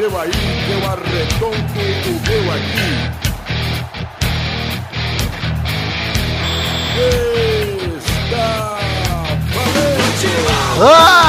seu aí, eu arredondo o meu aqui. Está valente! Ah!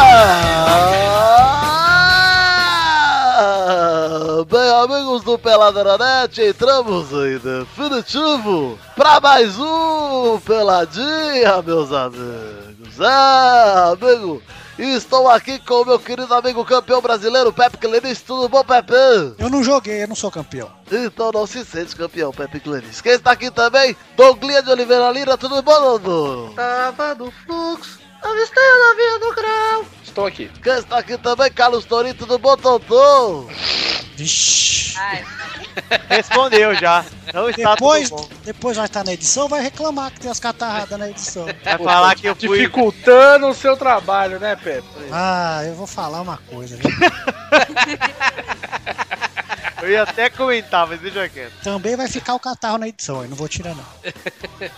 Bem, amigos do Peladranet, entramos em definitivo para mais um Peladinha, meus amigos. É, amigo, estou aqui com o meu querido amigo campeão brasileiro, Pepe Clenis. Tudo bom, Pepe? Eu não joguei, eu não sou campeão. Então não se sente campeão, Pepe Clenis. Quem está aqui também? Douglinha de Oliveira Lira, tudo bom, Dodô? Tava no fluxo, avistei o navio do grau. Estou aqui. Quem está aqui também? Carlos Torinho, tudo bom, Totô? Vixe. Ai, Respondeu já. Não está Depois, tudo bom. depois vai estar na edição, vai reclamar que tem as catarradas na edição. Vai falar que eu fui... Dificultando o seu trabalho, né, Pepe? Ah, eu vou falar uma coisa, viu? Eu ia até comentar, mas deixa quieto. Também vai ficar o catarro na edição, aí não vou tirar não.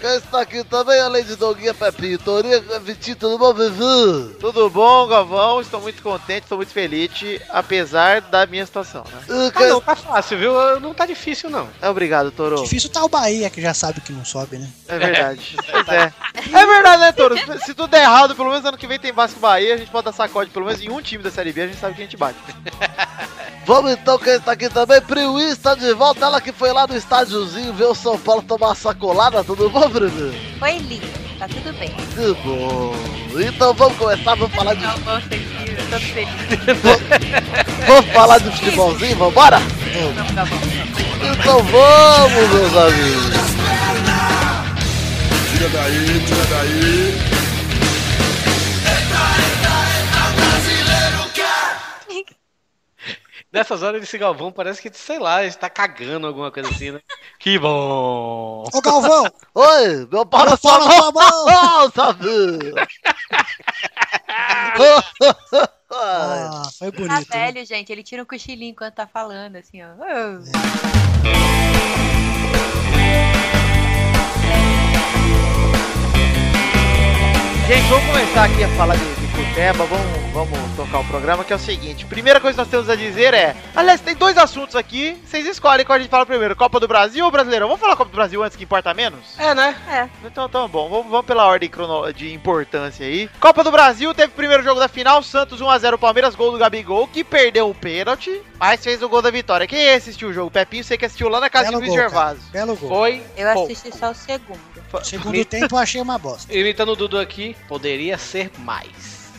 Quem está aqui também, além de Doguinha, Pepinho, Torinho, Vitinho, tudo bom, Vivi? Tudo bom, Galvão? Estou muito contente, estou muito feliz, apesar da minha situação, né? Ah, Ah, não, tá fácil, viu? Não tá difícil, não. É obrigado, Toro. Difícil tá o Bahia, que já sabe que não sobe, né? É verdade. Pois é. É verdade, né, Toro? Se tudo der errado, pelo menos ano que vem tem Vasco Bahia, a gente pode dar sacode pelo menos em um time da Série B, a gente sabe que a gente bate. Vamos então, quem está aqui também, Priui está de volta, ela que foi lá no estádiozinho ver o São Paulo tomar uma sacolada, tudo bom, Priui? foi lindo, tá tudo bem. Que bom. Então vamos começar, vamos falar de, vamos falar de futebolzinho, vambora? Vamos, tá bom. Então vamos, meus amigos. Tira daí, tira daí. Nessas horas esse Galvão parece que, sei lá, ele tá cagando alguma coisa assim, né? Que bom! Ô Galvão, Oi, meu pau na sua mão, Oh, sabe? ah, foi Tá bonito. né? velho, gente. Ele tira um cochilinho enquanto tá falando, assim, ó. Oh. Gente, vamos começar aqui a falar de, vamos, vamos tocar o programa, que é o seguinte. Primeira coisa que nós temos a dizer é... Aliás, tem dois assuntos aqui, vocês escolhem qual a gente fala primeiro, Copa do Brasil ou Brasileirão? Vamos falar Copa do Brasil antes que importa menos? É, né? É. Então, tá bom, vamos, vamos pela ordem de importância aí. Copa do Brasil, teve o primeiro jogo da final, Santos 1x0 Palmeiras, gol do Gabigol, que perdeu o pênalti, mas fez o gol da vitória. Quem assistiu o jogo? Pepinho, você que assistiu lá na casa Belo de Luiz gol, cara. Belo gol. Foi. Eu pouco. assisti só o segundo. Segundo tempo eu achei uma bosta. Imitando o Dudu aqui, poderia ser mais.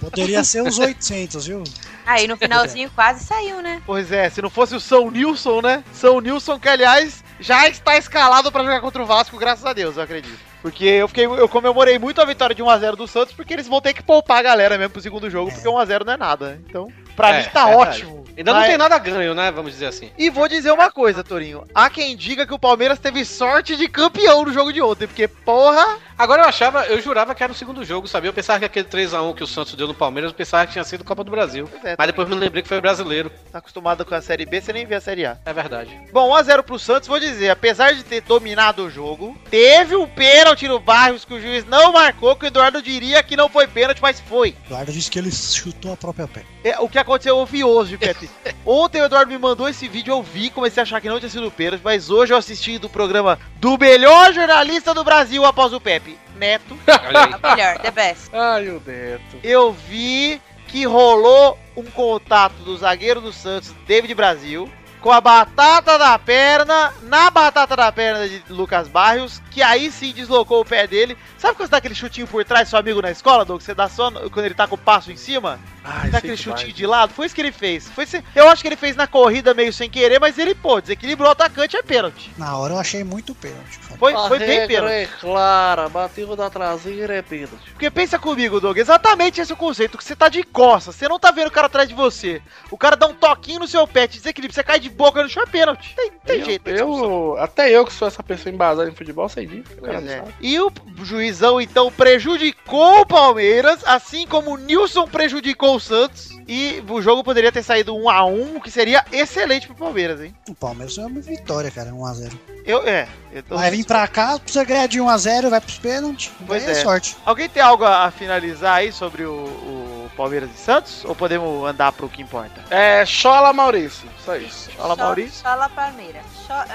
Poderia ser uns 800, viu? Aí no finalzinho quase saiu, né? Pois é, se não fosse o São Nilson, né? São Nilson, que aliás já está escalado pra jogar contra o Vasco, graças a Deus, eu acredito. Porque eu fiquei, eu comemorei muito a vitória de 1x0 do Santos, porque eles vão ter que poupar a galera mesmo pro segundo jogo, porque 1x0 não é nada. Então, pra É, mim tá verdade. ótimo. Ainda não Mas- tem nada ganho, né? Vamos dizer assim. E vou dizer uma coisa, Torinho. Há quem diga que o Palmeiras teve sorte de campeão no jogo de ontem, porque, porra, Agora eu achava, eu jurava que era o segundo jogo, sabia? Eu pensava que aquele 3x1 que o Santos deu no Palmeiras, eu pensava que tinha sido Copa do Brasil. É, Mas depois me lembrei que foi brasileiro. tá acostumado com a Série B, você nem vê a Série A. É verdade. Bom, 1x0 pro Santos, vou dizer, apesar de ter dominado o jogo, teve um pênalti no Barrios que o juiz não marcou, que o Eduardo diria que não foi pênalti, mas foi. Eduardo disse que ele chutou a própria pé. É, o que aconteceu eu vi hoje, Pepe. Ontem o Eduardo me mandou esse vídeo, eu vi, comecei a achar que não tinha sido pênalti, mas hoje eu assisti do programa do melhor jornalista do Brasil após o Pepe, Neto. O melhor, the best. Ai, o Beto. Eu vi que rolou um contato do zagueiro do Santos, David Brasil, com a batata da perna, na batata da perna de Lucas Barrios, que aí sim deslocou o pé dele. Sabe quando você dá aquele chutinho por trás, seu amigo na escola, Doug? Você dá só quando ele tá com o passo em cima? Ai, Dá aquele chutinho de lado? Foi isso que ele fez. Foi se- Eu acho que ele fez na corrida meio sem querer, mas ele pô, desequilibrou o atacante, é pênalti. Na hora eu achei muito pênalti. cara. Foi, foi bem pênalti. é clara, bateu da traseira é pênalti. Porque pensa comigo, Doug, exatamente esse é o conceito, que você tá de costas, você não tá vendo o cara atrás de você. O cara dá um toquinho no seu pé, te desequilibra, você cai de boca no chão, é pênalti. Tem, tem eu, jeito. eu, até eu que sou essa pessoa embasada em futebol, sei disso. é. E o juizão, então, prejudicou o Palmeiras, assim como o Nilson prejudicou o Santos. E o jogo poderia ter saído 1 a 1 o que seria excelente pro Palmeiras, hein? O Palmeiras é uma vitória, cara, 1x0. Eu, é. Eu tô... Vai vir pra cá, precisa ganhar de 1x0, vai pros pênaltis. Pois é é. sorte. Alguém tem algo a a finalizar aí sobre o, o Palmeiras e Santos? Ou podemos andar pro que importa? É, Chola Maurício, só isso. Só- Maurício. Só La Palmeiras.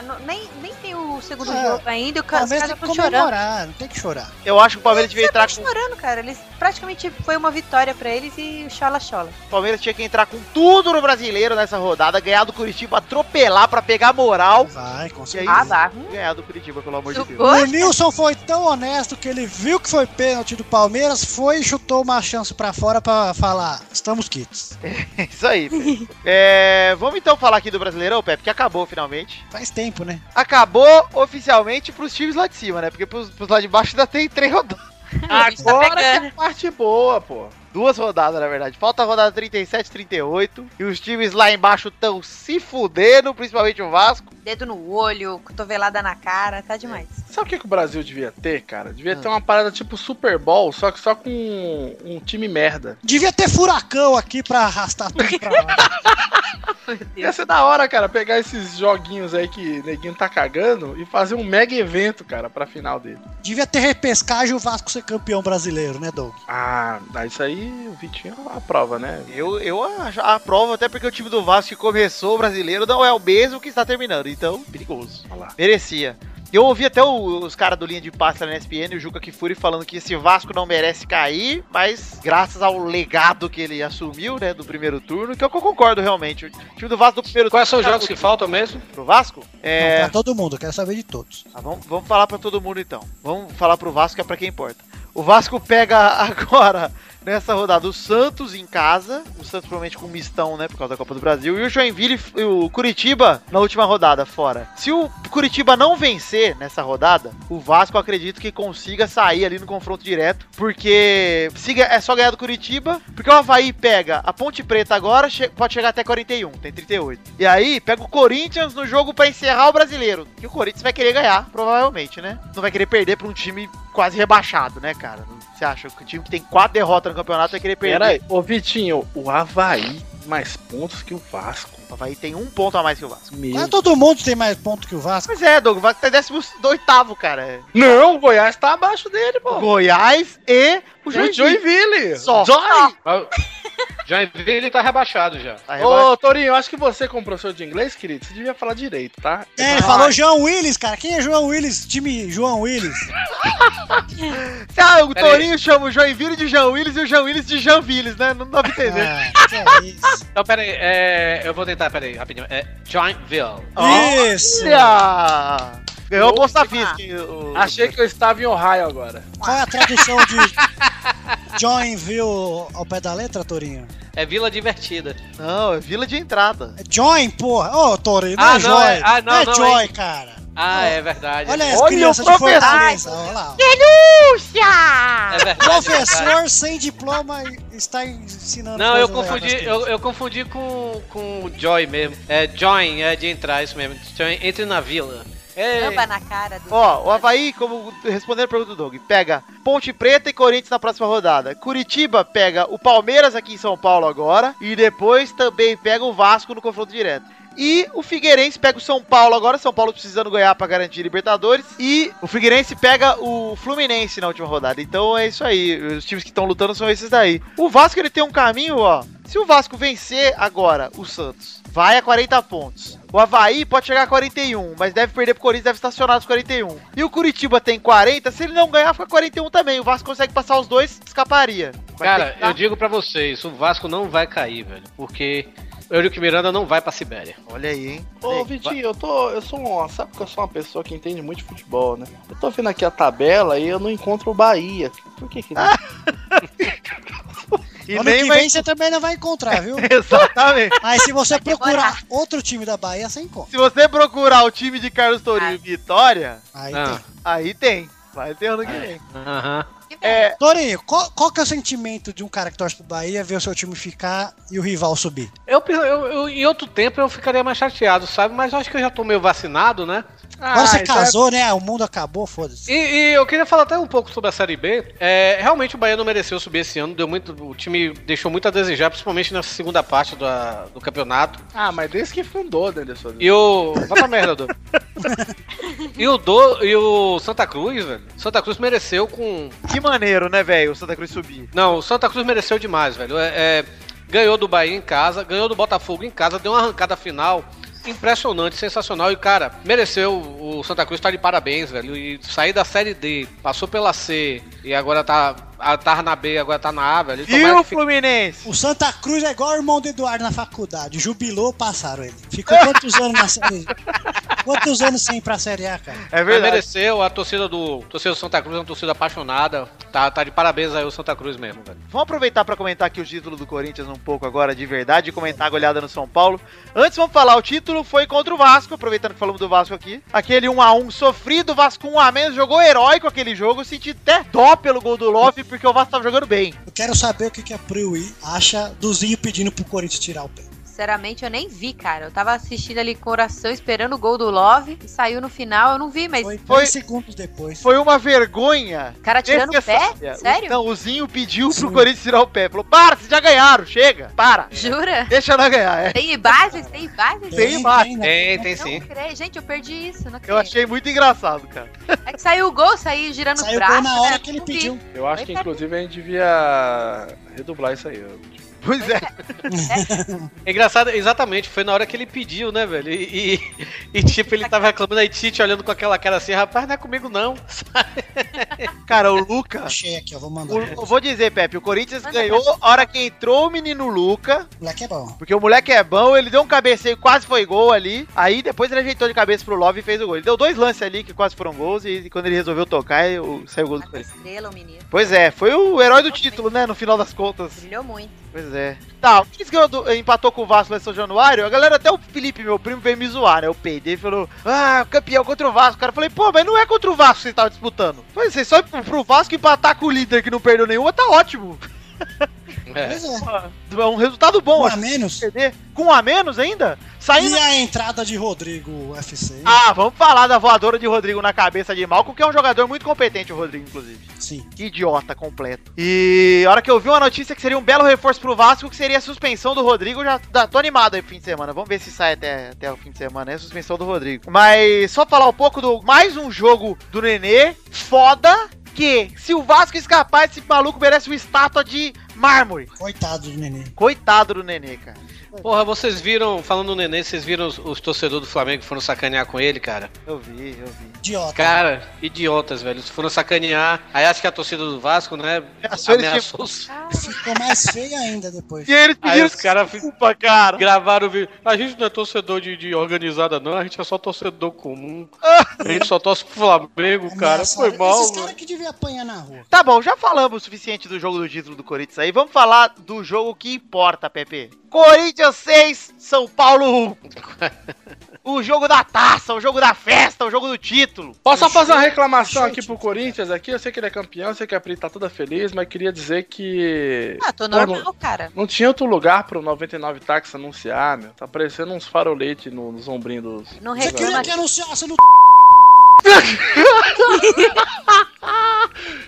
Não- nem, nem tem o segundo É, jogo ainda o O ca- os Palmeiras caras tem que estão chorando. não tem que chorar. Eu acho que o Palmeiras devia entrar com. chorando, cara. Eles praticamente foi uma vitória pra eles e o chola chola. O Palmeiras tinha que entrar com tudo no brasileiro nessa rodada, ganhar do Curitiba, atropelar pra pegar moral. Vai, com certeza. Ah. Hum, ganhar do Curitiba, pelo amor de Deus. O Nilson foi tão honesto que ele viu que foi pênalti do Palmeiras, foi e chutou uma chance pra fora pra falar: estamos quites. É isso aí, Pepe. É, vamos então falar aqui do Brasileirão, Pepe, que acabou finalmente. Faz tempo, né? Acabou oficialmente pros times lá de cima, né? Porque pros, pros lá de baixo ainda tem três rodadas. gente tá Agora que é a parte boa, pô. Duas rodadas, na verdade. Falta a rodada 37 38. E os times lá embaixo estão se fudendo, principalmente o Vasco. Dedo no olho, cotovelada na cara, tá demais. Sabe o que, que o Brasil devia ter, cara? Devia Ah. ter uma parada tipo Super Bowl, só que só com um, um time merda. Devia ter furacão aqui pra arrastar tudo pra lá. Ia ser da hora, cara, pegar esses joguinhos aí que neguinho tá cagando e fazer um mega evento, cara, pra final dele. Devia ter repescagem e o Vasco ser campeão brasileiro, né, Doug? Ah, daí isso aí o Vitinho aprova, né? Eu, eu acho- aprovo, até porque o time do Vasco que começou o brasileiro não é o mesmo que está terminando. Então, perigoso. Olha lá. Merecia. Eu ouvi até o- os caras do linha de lá na SPN, o Juca Kifuri, falando que esse Vasco não merece cair, mas graças ao legado que ele assumiu, né, do primeiro turno, que é o que eu concordo realmente. O time do Vasco do primeiro Quais são os turno jogos que faltam mesmo? pro Vasco? Não, É, pra todo mundo, eu quero saber de todos. ah, vamos, vamos falar pra todo mundo então. Vamos falar pro Vasco, que é pra quem importa. O Vasco pega agora, nessa rodada, o Santos em casa. O Santos provavelmente com mistão, né? Por causa da Copa do Brasil. E o Joinville e o Curitiba na última rodada, fora. Se o Curitiba não vencer nessa rodada, o Vasco acredito que consiga sair ali no confronto direto. Porque se ga- é só ganhar do Curitiba. Porque o Havaí pega a Ponte Preta agora, pode chegar até 41, tem 38. E aí pega o Corinthians no jogo pra encerrar o brasileiro. Que o Corinthians vai querer ganhar, provavelmente, né? Não vai querer perder pra um time quase rebaixado, né, cara? Você acha que o time que tem quatro derrotas no campeonato vai querer perder? Pera aí, ô Vitinho, o Havaí mais pontos que o Vasco. O Havaí tem um ponto a mais que o Vasco. Meu. Mas todo mundo tem mais ponto que o Vasco. Pois é, Doug, o Vasco tá em 18, cara. Não, o Goiás tá abaixo dele, pô. Goiás e o O Joinville. Joinville. Só. Joy. Joinville tá rebaixado já. Tá rebaixado. Ô, Torinho, eu acho que você, como professor de inglês, querido, você devia falar direito, tá? É, ele falou João Willis, cara. Quem é João Willis? Time João Willis. Ah, o Pera aí. Torinho chama o Joinville de João Willis e o João Willis de Jean Willis, né? Não dá pra entender. Ah, que é isso. Então, peraí, é, eu vou tentar, peraí, rapidinho. É Joinville. Isso. Olha! Ganhou a bolsa o- Achei que eu estava em Ohio agora. Qual é a tradução de Joinville ao pé da letra, Torinho? É Vila Divertida. Não, é vila de entrada. É Join, porra. Ô, Torinho, não Ah, é não, Joy. é- ah, não, é não, Joy, é- cara. Ah, é verdade. Olha as Olha crianças o de professor. Fortaleza. Olha lá. É verdade. é Professor verdade. sem diploma está ensinando. Não, eu confundi, eu, eu confundi com, com o Joy mesmo. É Join, é de entrar, isso mesmo. Join, entre na vila. Na cara do. Ó, o Havaí, como respondendo a pergunta do Doug, pega Ponte Preta e Corinthians na próxima rodada. Curitiba pega o Palmeiras aqui em São Paulo agora. E depois também pega o Vasco no confronto direto. E o Figueirense pega o São Paulo agora, São Paulo precisando ganhar pra garantir Libertadores. E o Figueirense pega o Fluminense na última rodada. Então é isso aí, os times que estão lutando são esses daí. O Vasco ele tem um caminho, ó. Se o Vasco vencer agora o Santos, vai a 40 pontos. O Havaí pode chegar a 41, mas deve perder pro Corinthians, deve estacionar nos 41. E o Curitiba tem 40, se ele não ganhar, fica 41 também. O Vasco consegue passar os dois, escaparia. Cara, eu digo pra vocês, o Vasco não vai cair, velho. Porque Eurico Miranda não vai pra Sibéria. Olha aí, hein? Ô, Vitinho, eu tô. Eu sou uma. Sabe que eu sou uma pessoa que entende muito de futebol, né? Eu tô vendo aqui a tabela e eu não encontro o Bahia. Por que que não? E ano nem que vai... vem você também não vai encontrar, viu? Exatamente. Mas se você procurar outro time da Bahia, você encontra. Se você procurar o time de Carlos Tourinho e Vitória, Aí Ah. tem. aí tem. Vai ter ano que vem. Aham. É, Torinho, qual, qual que é o sentimento de um cara que torce pro Bahia ver o seu time ficar e o rival subir? Eu, eu, eu- em outro tempo eu ficaria mais chateado, sabe? Mas eu acho que eu já tô meio vacinado, né? Agora você então casou, né? O mundo acabou, foda-se. E, e eu queria falar até um pouco sobre a Série B. É, realmente o Bahia não mereceu subir esse ano, deu muito, o time deixou muito a desejar, principalmente na segunda parte da- do campeonato. Ah, mas desde que fundou, né, Anderson? E o. Vai pra merda, Dô. e o Do e o Santa Cruz, velho. Santa Cruz mereceu com. Que maneiro, né, velho, o Santa Cruz subir. Não, o Santa Cruz mereceu demais, velho. É, é, ganhou do Bahia em casa, ganhou do Botafogo em casa, deu uma arrancada final impressionante, sensacional. E, cara, mereceu o Santa Cruz tá de parabéns, velho. E sair da Série D, passou pela C e agora tá. A- Tava na B, agora tá na A, velho. E o Fluminense? O Santa Cruz é igual o irmão do Eduardo na faculdade. Jubilou, passaram ele. Ficou quantos anos na série? Quantos anos sem ir pra série A, cara? É Mas verdade. mereceu, a torcida do. A torcida do Santa Cruz é uma torcida apaixonada. Tá, tá de parabéns aí o Santa Cruz mesmo, velho. Vamos aproveitar pra comentar aqui o título do Corinthians um pouco agora de verdade e comentar a goleada no São Paulo. Antes vamos falar, o título foi contra o Vasco, aproveitando que falamos do Vasco aqui. Aquele 1x1 sofrido, o Vasco 1 a menos, jogou heróico aquele jogo, senti até dó pelo gol do Love, porque o Vasco tava jogando bem. Eu quero saber o que, que a Priui acha do Zinho pedindo pro Corinthians tirar o pé. Sinceramente, eu nem vi, cara. Eu tava assistindo ali com coração, esperando o gol do Love. E saiu no final, eu não vi, mas. Foi 10 Foi- segundos depois. Foi uma vergonha. O cara tirando o pé? Sério? Não, o Zinho pediu pro Corinthians tirar o pé. Falou, para, vocês já ganharam, chega, para. Jura? Deixa nós ganhar, é. Tem imagens? Tem imagens? Tem imagem. né? Tem, tem Não sim. creio. Gente, eu perdi isso. Não Eu achei muito engraçado, cara. É que saiu o gol, saiu girando Saiu os o gol braços. na hora né? que ele pediu. Eu acho que, Oi, inclusive, a gente devia redublar isso aí. eu- Pois é. É engraçado, exatamente, foi na hora que ele pediu, né, velho? E, e- e, tipo, ele tava reclamando aí, Tite olhando com aquela cara assim, rapaz, não é comigo não. Cara, o Luca. Achei aqui, ó, vou mandar. o- eu vou dizer, Pepe, o Corinthians ganhou a hora que entrou o menino Luca. O moleque é bom. Porque o moleque é bom, ele deu um cabeceio, quase foi gol ali. Aí depois ele ajeitou de cabeça pro Love e fez o gol. Ele deu dois lances ali que quase foram gols. E quando ele resolveu tocar, eu- saiu o gol do Corinthians. estrela, o menino. Pois é, foi o herói do título, né? No final das contas. Brilhou muito. Pois é. Tá, o Corinthians ganhou do- empatou com o Vasco lá em São Januário. A galera, até o Felipe, meu primo, veio me zoar, né? O peidei e falou: Ah, campeão contra o Vasco. O cara falei, pô, mas não é contra o Vasco que você tava disputando. Falei, você só pro Vasco empatar com o líder que não perdeu nenhuma, tá ótimo. É. Pois é. É um resultado bom, Um acho. a menos. Com um a menos ainda? Saindo. E a entrada de Rodrigo UFC? Ah, vamos falar da voadora de Rodrigo na cabeça de Malco, que é um jogador muito competente, o Rodrigo, inclusive. Sim. Que idiota completo. E a hora que eu vi uma notícia que seria um belo reforço pro Vasco, que seria a suspensão do Rodrigo, já tô animado aí pro fim de semana. Vamos ver se sai até, até o fim de semana, é a suspensão do Rodrigo. Mas só falar um pouco do mais um jogo do Nenê, foda, que se o Vasco escapar, esse maluco merece uma estátua de mármore. Coitado do neném. Coitado do Nenê, cara. Porra, vocês viram, falando no Nenê, vocês viram os, os torcedores do Flamengo que foram sacanear com ele, cara? Eu vi, eu vi. Idiota. Cara, idiotas, velho. Eles foram sacanear. Aí acho que a torcida do Vasco, né, Ameaçou ameaçou os... Ficou mais feio ainda depois. E aí eles Aí pediram os caras desculpa, cara. gravaram o vídeo. A gente não é torcedor de, de organizada, não. A gente é só torcedor comum. A gente só torce pro Flamengo, cara. Foi Ameaçaram. mal, Esses mano. caras que deviam apanhar na rua. Tá bom, já falamos o suficiente do jogo do título do Corinthians aí. Vamos falar do jogo que importa, Pepe. Corinthians 6, São Paulo 1. O jogo da taça, o jogo da festa, o jogo do título. Posso só fazer uma reclamação aqui pro Corinthians aqui? Eu sei que ele é campeão, eu sei que a Pri tá toda feliz, mas queria dizer que. Ah, tô Pô, não- normal, cara. Não tinha outro lugar pro 99 táxi anunciar, meu. Tá parecendo uns faroletes no, nos ombrinhos dos. Não Você queria reclama. que anunciasse no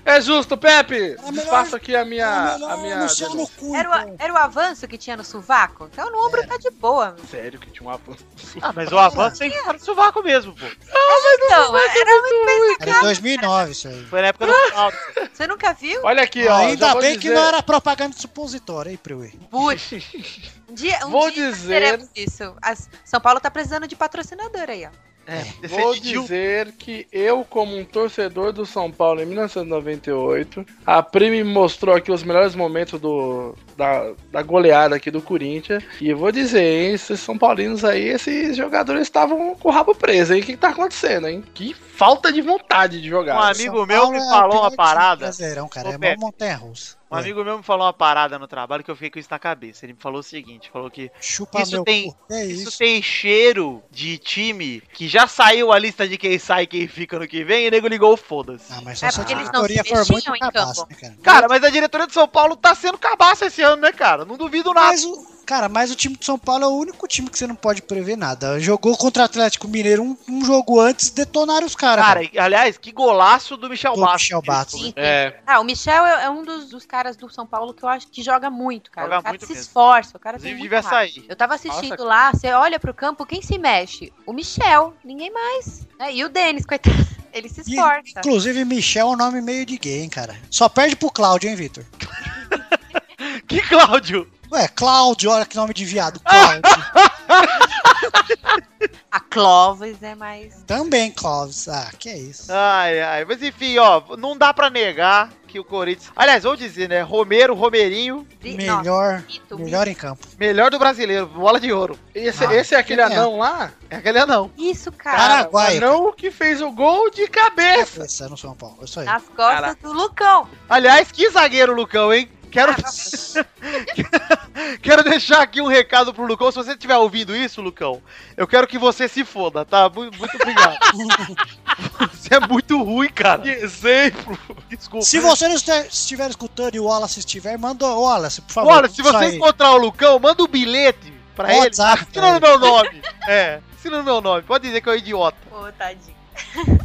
É justo, Pepe! Era melhor- Desfaço aqui a minha. Era melhor A minha cu, Era o, então. era o avanço que tinha no sovaco? Então no ombro tá de boa. Sério que tinha um avanço. Ah, mas o avanço tem que ficar no sovaco mesmo, pô. Então, era muito bem Era em 2009 isso aí. Foi na época do Ronaldo. Você nunca viu? Olha aqui, ó. já Ainda vou bem que dizer- não era propaganda de supositório, hein, Priui? Putz. Um dia, um Vou dia dizer- teremos isso. As- São Paulo tá precisando de patrocinador aí, ó. É, Vou decidiu. dizer que eu, como um torcedor do São Paulo em 1998, a Pri me mostrou aqui os melhores momentos do, da, da goleada aqui do Corinthians. E eu vou dizer, hein, esses São Paulinos aí, esses jogadores estavam com o rabo preso, hein? O que, que tá acontecendo, hein? Que falta de vontade de jogar. Um amigo São meu Paulo me é falou pior uma parada. Brasileirão, cara. Ô, é Pepe. montanha russa. Um amigo meu me falou uma parada no trabalho que eu fiquei com isso na cabeça. Ele me falou o seguinte, falou que Chupa Isso tem-. É isso isso. tem cheiro de time que já saiu a lista de quem sai e quem fica no que vem e o nego ligou foda-se. Ah, mas só É porque eles não diretoria se mexiam em cabaço, campo. né, cara? Cara, mas a diretoria de São Paulo tá sendo cabaça esse ano, né, cara? Não duvido nada. Mas o Cara, mas o time de São Paulo é o único time que você não pode prever nada. Jogou contra o Atlético Mineiro um, um jogo antes, detonaram os caras. Cara, e, aliás, que golaço do Michel Do Bastos. Michel Bastos. Sim, É. Ah, o Michel é, é um dos, dos caras do São Paulo que eu acho que joga muito, cara. Joga o cara muito se mesmo. esforça, o cara tem Inclusive, muito raça. sair. Eu tava assistindo Nossa, lá, você olha pro campo, quem se mexe? O Michel, ninguém mais. né? E o Denis, coitado, ele se E, esforça. inclusive, Michel é um nome meio de gay, hein, cara. Só perde pro Cláudio, hein, Vitor? Que Cláudio! Ué, Cláudio, olha que nome de viado. Cláudio. A Clóvis é mais. Também, Clóvis. Ah, que é isso. Ai, ai. Mas enfim, ó, não dá pra negar que o Corinthians. Aliás, vou dizer, né? Romero, Romerinho, Nossa, Melhor, mito, melhor em campo. melhor do brasileiro, bola de ouro. Esse, Ah, esse é aquele é. anão lá? É aquele anão. Isso, cara. Paraguai. Anão que fez o gol de cabeça. É no São Paulo. Isso aí. Nas costas Cara. do Lucão. Aliás, que zagueiro, Lucão, hein? Quero, Ah, quero deixar aqui um recado pro Lucão. Se você estiver ouvindo isso, Lucão, eu quero que você se foda, tá? Mu- Muito obrigado. você é muito ruim, cara. Que exemplo. Desculpa. Se você não estiver, escutando e o Wallace estiver, manda o Wallace, por favor. Olha, se você aí. encontrar o Lucão, manda um bilhete pra ele. WhatsApp Assina no meu nome. É, assina no meu nome. Pode dizer que é um idiota. Pô, tadinho.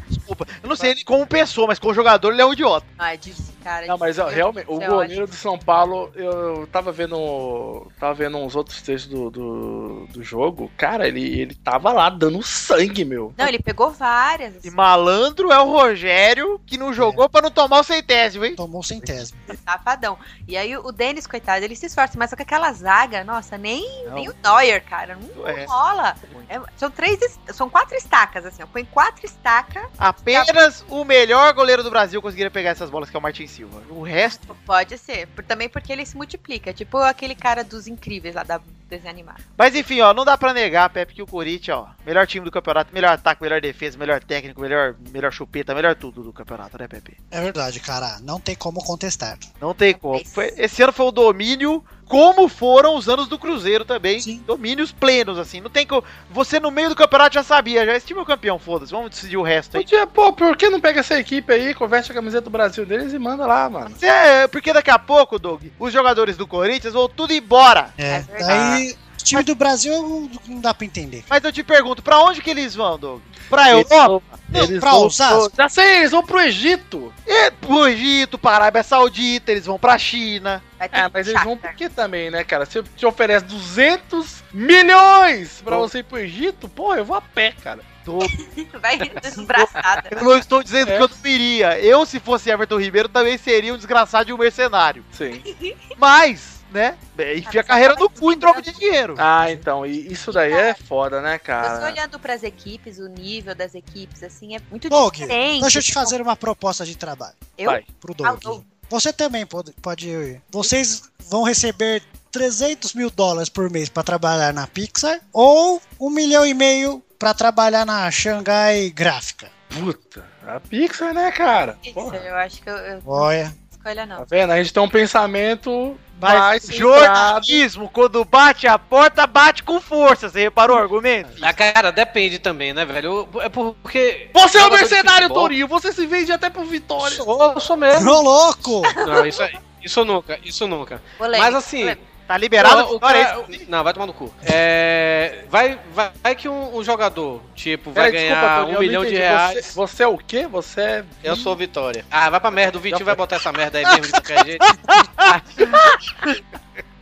Desculpa. Eu não sei ele como pessoa, mas como jogador ele é um idiota. Não, é difícil, cara. é Não, mas realmente, o é goleiro do São Paulo, eu tava vendo. Tava vendo uns outros textos do, do, do jogo. Cara, ele, ele tava lá dando sangue, meu. Não, ele pegou várias. E malandro é o Rogério, que não jogou pra não tomar o centésimo, hein? Tomou um centésimo. Safadão. E aí o Denis, coitado, ele se esforça, mas só que aquela zaga, nossa, nem, Não. nem o Neuer, cara, não, É. rola. É, são três, são quatro estacas, assim, ó. Põe quatro estacas, Apenas o melhor goleiro do Brasil conseguiria pegar essas bolas, que é o Martin Silva. O resto. pode ser. Também porque ele se multiplica. Tipo aquele cara dos incríveis lá da desenho animado. Mas enfim, ó, não dá pra negar, Pepe, que o Corinthians, ó, melhor time do campeonato, melhor ataque, melhor defesa, melhor técnico, melhor, melhor chupeta, melhor tudo do campeonato, né, Pepe? É verdade, cara. Não tem como contestar. Não tem como. Foi- esse ano foi o domínio, como foram os anos do Cruzeiro também. Sim. Domínios plenos, assim. Não tem como. Você no meio do campeonato já sabia, já esse time é o campeão, foda-se. Vamos decidir o resto aí. Podia, pô, por que não pega essa equipe aí, converte a camiseta do Brasil deles e manda lá, mano? É, porque daqui a pouco, Doug, os jogadores do Corinthians vão tudo embora. É, É o time do Brasil não dá pra entender. Mas eu te pergunto, pra onde que eles vão, Doug? Pra Eles Europa? Não, pra Osasco. Já sei, eles vão pro Egito. E pro Egito, pra Arábia Saudita, eles vão pra China. É, mas eles vão Shakhtar. por quê também, né, cara? Se eu te oferece 200 milhões pra você ir pro Egito, porra, eu vou a pé, cara. Doug, Vai desbraçada. eu não estou dizendo É. que eu não iria. Eu, se fosse Everton Ribeiro, também seria um desgraçado de um mercenário. Sim. Mas, né, enfia a carreira no cu em troca de dinheiro. Ah, então, e isso daí é foda, né, Você cara? olhando pras equipes, o nível das equipes, assim, é muito Doug, diferente. deixa eu te fazer uma proposta de trabalho Eu? Vai. pro Ah, Doug. Doug. Você também pode, pode ir. Vocês vão receber 300 mil dólares por mês pra trabalhar na Pixar ou um milhão e meio pra trabalhar na Xangai Gráfica. Puta, a Pixar, né, cara? Porra. eu acho que eu, eu Olha, não escolha não. Tá vendo? A gente tem um pensamento Mas jornalismo, quando bate a porta, bate com força. Você reparou o argumento? Ah, cara, depende também, né, velho? É porque. Você é um de mercenário, Torinho. Você se vende até pro Vitória. Sou, eu sou mesmo. ô louco! Não, isso, aí- isso nunca, isso nunca. Mas assim. Tá liberado o, o cara-? Não, vai tomar no cu. É, vai, vai, vai que um, um jogador, tipo, vai ganhar desculpa, Torinho, um milhão de reais. Você, você é o quê? Você é. Eu sou Vitória. Ah, vai pra merda, o Vitinho vai botar essa merda aí mesmo de qualquer jeito.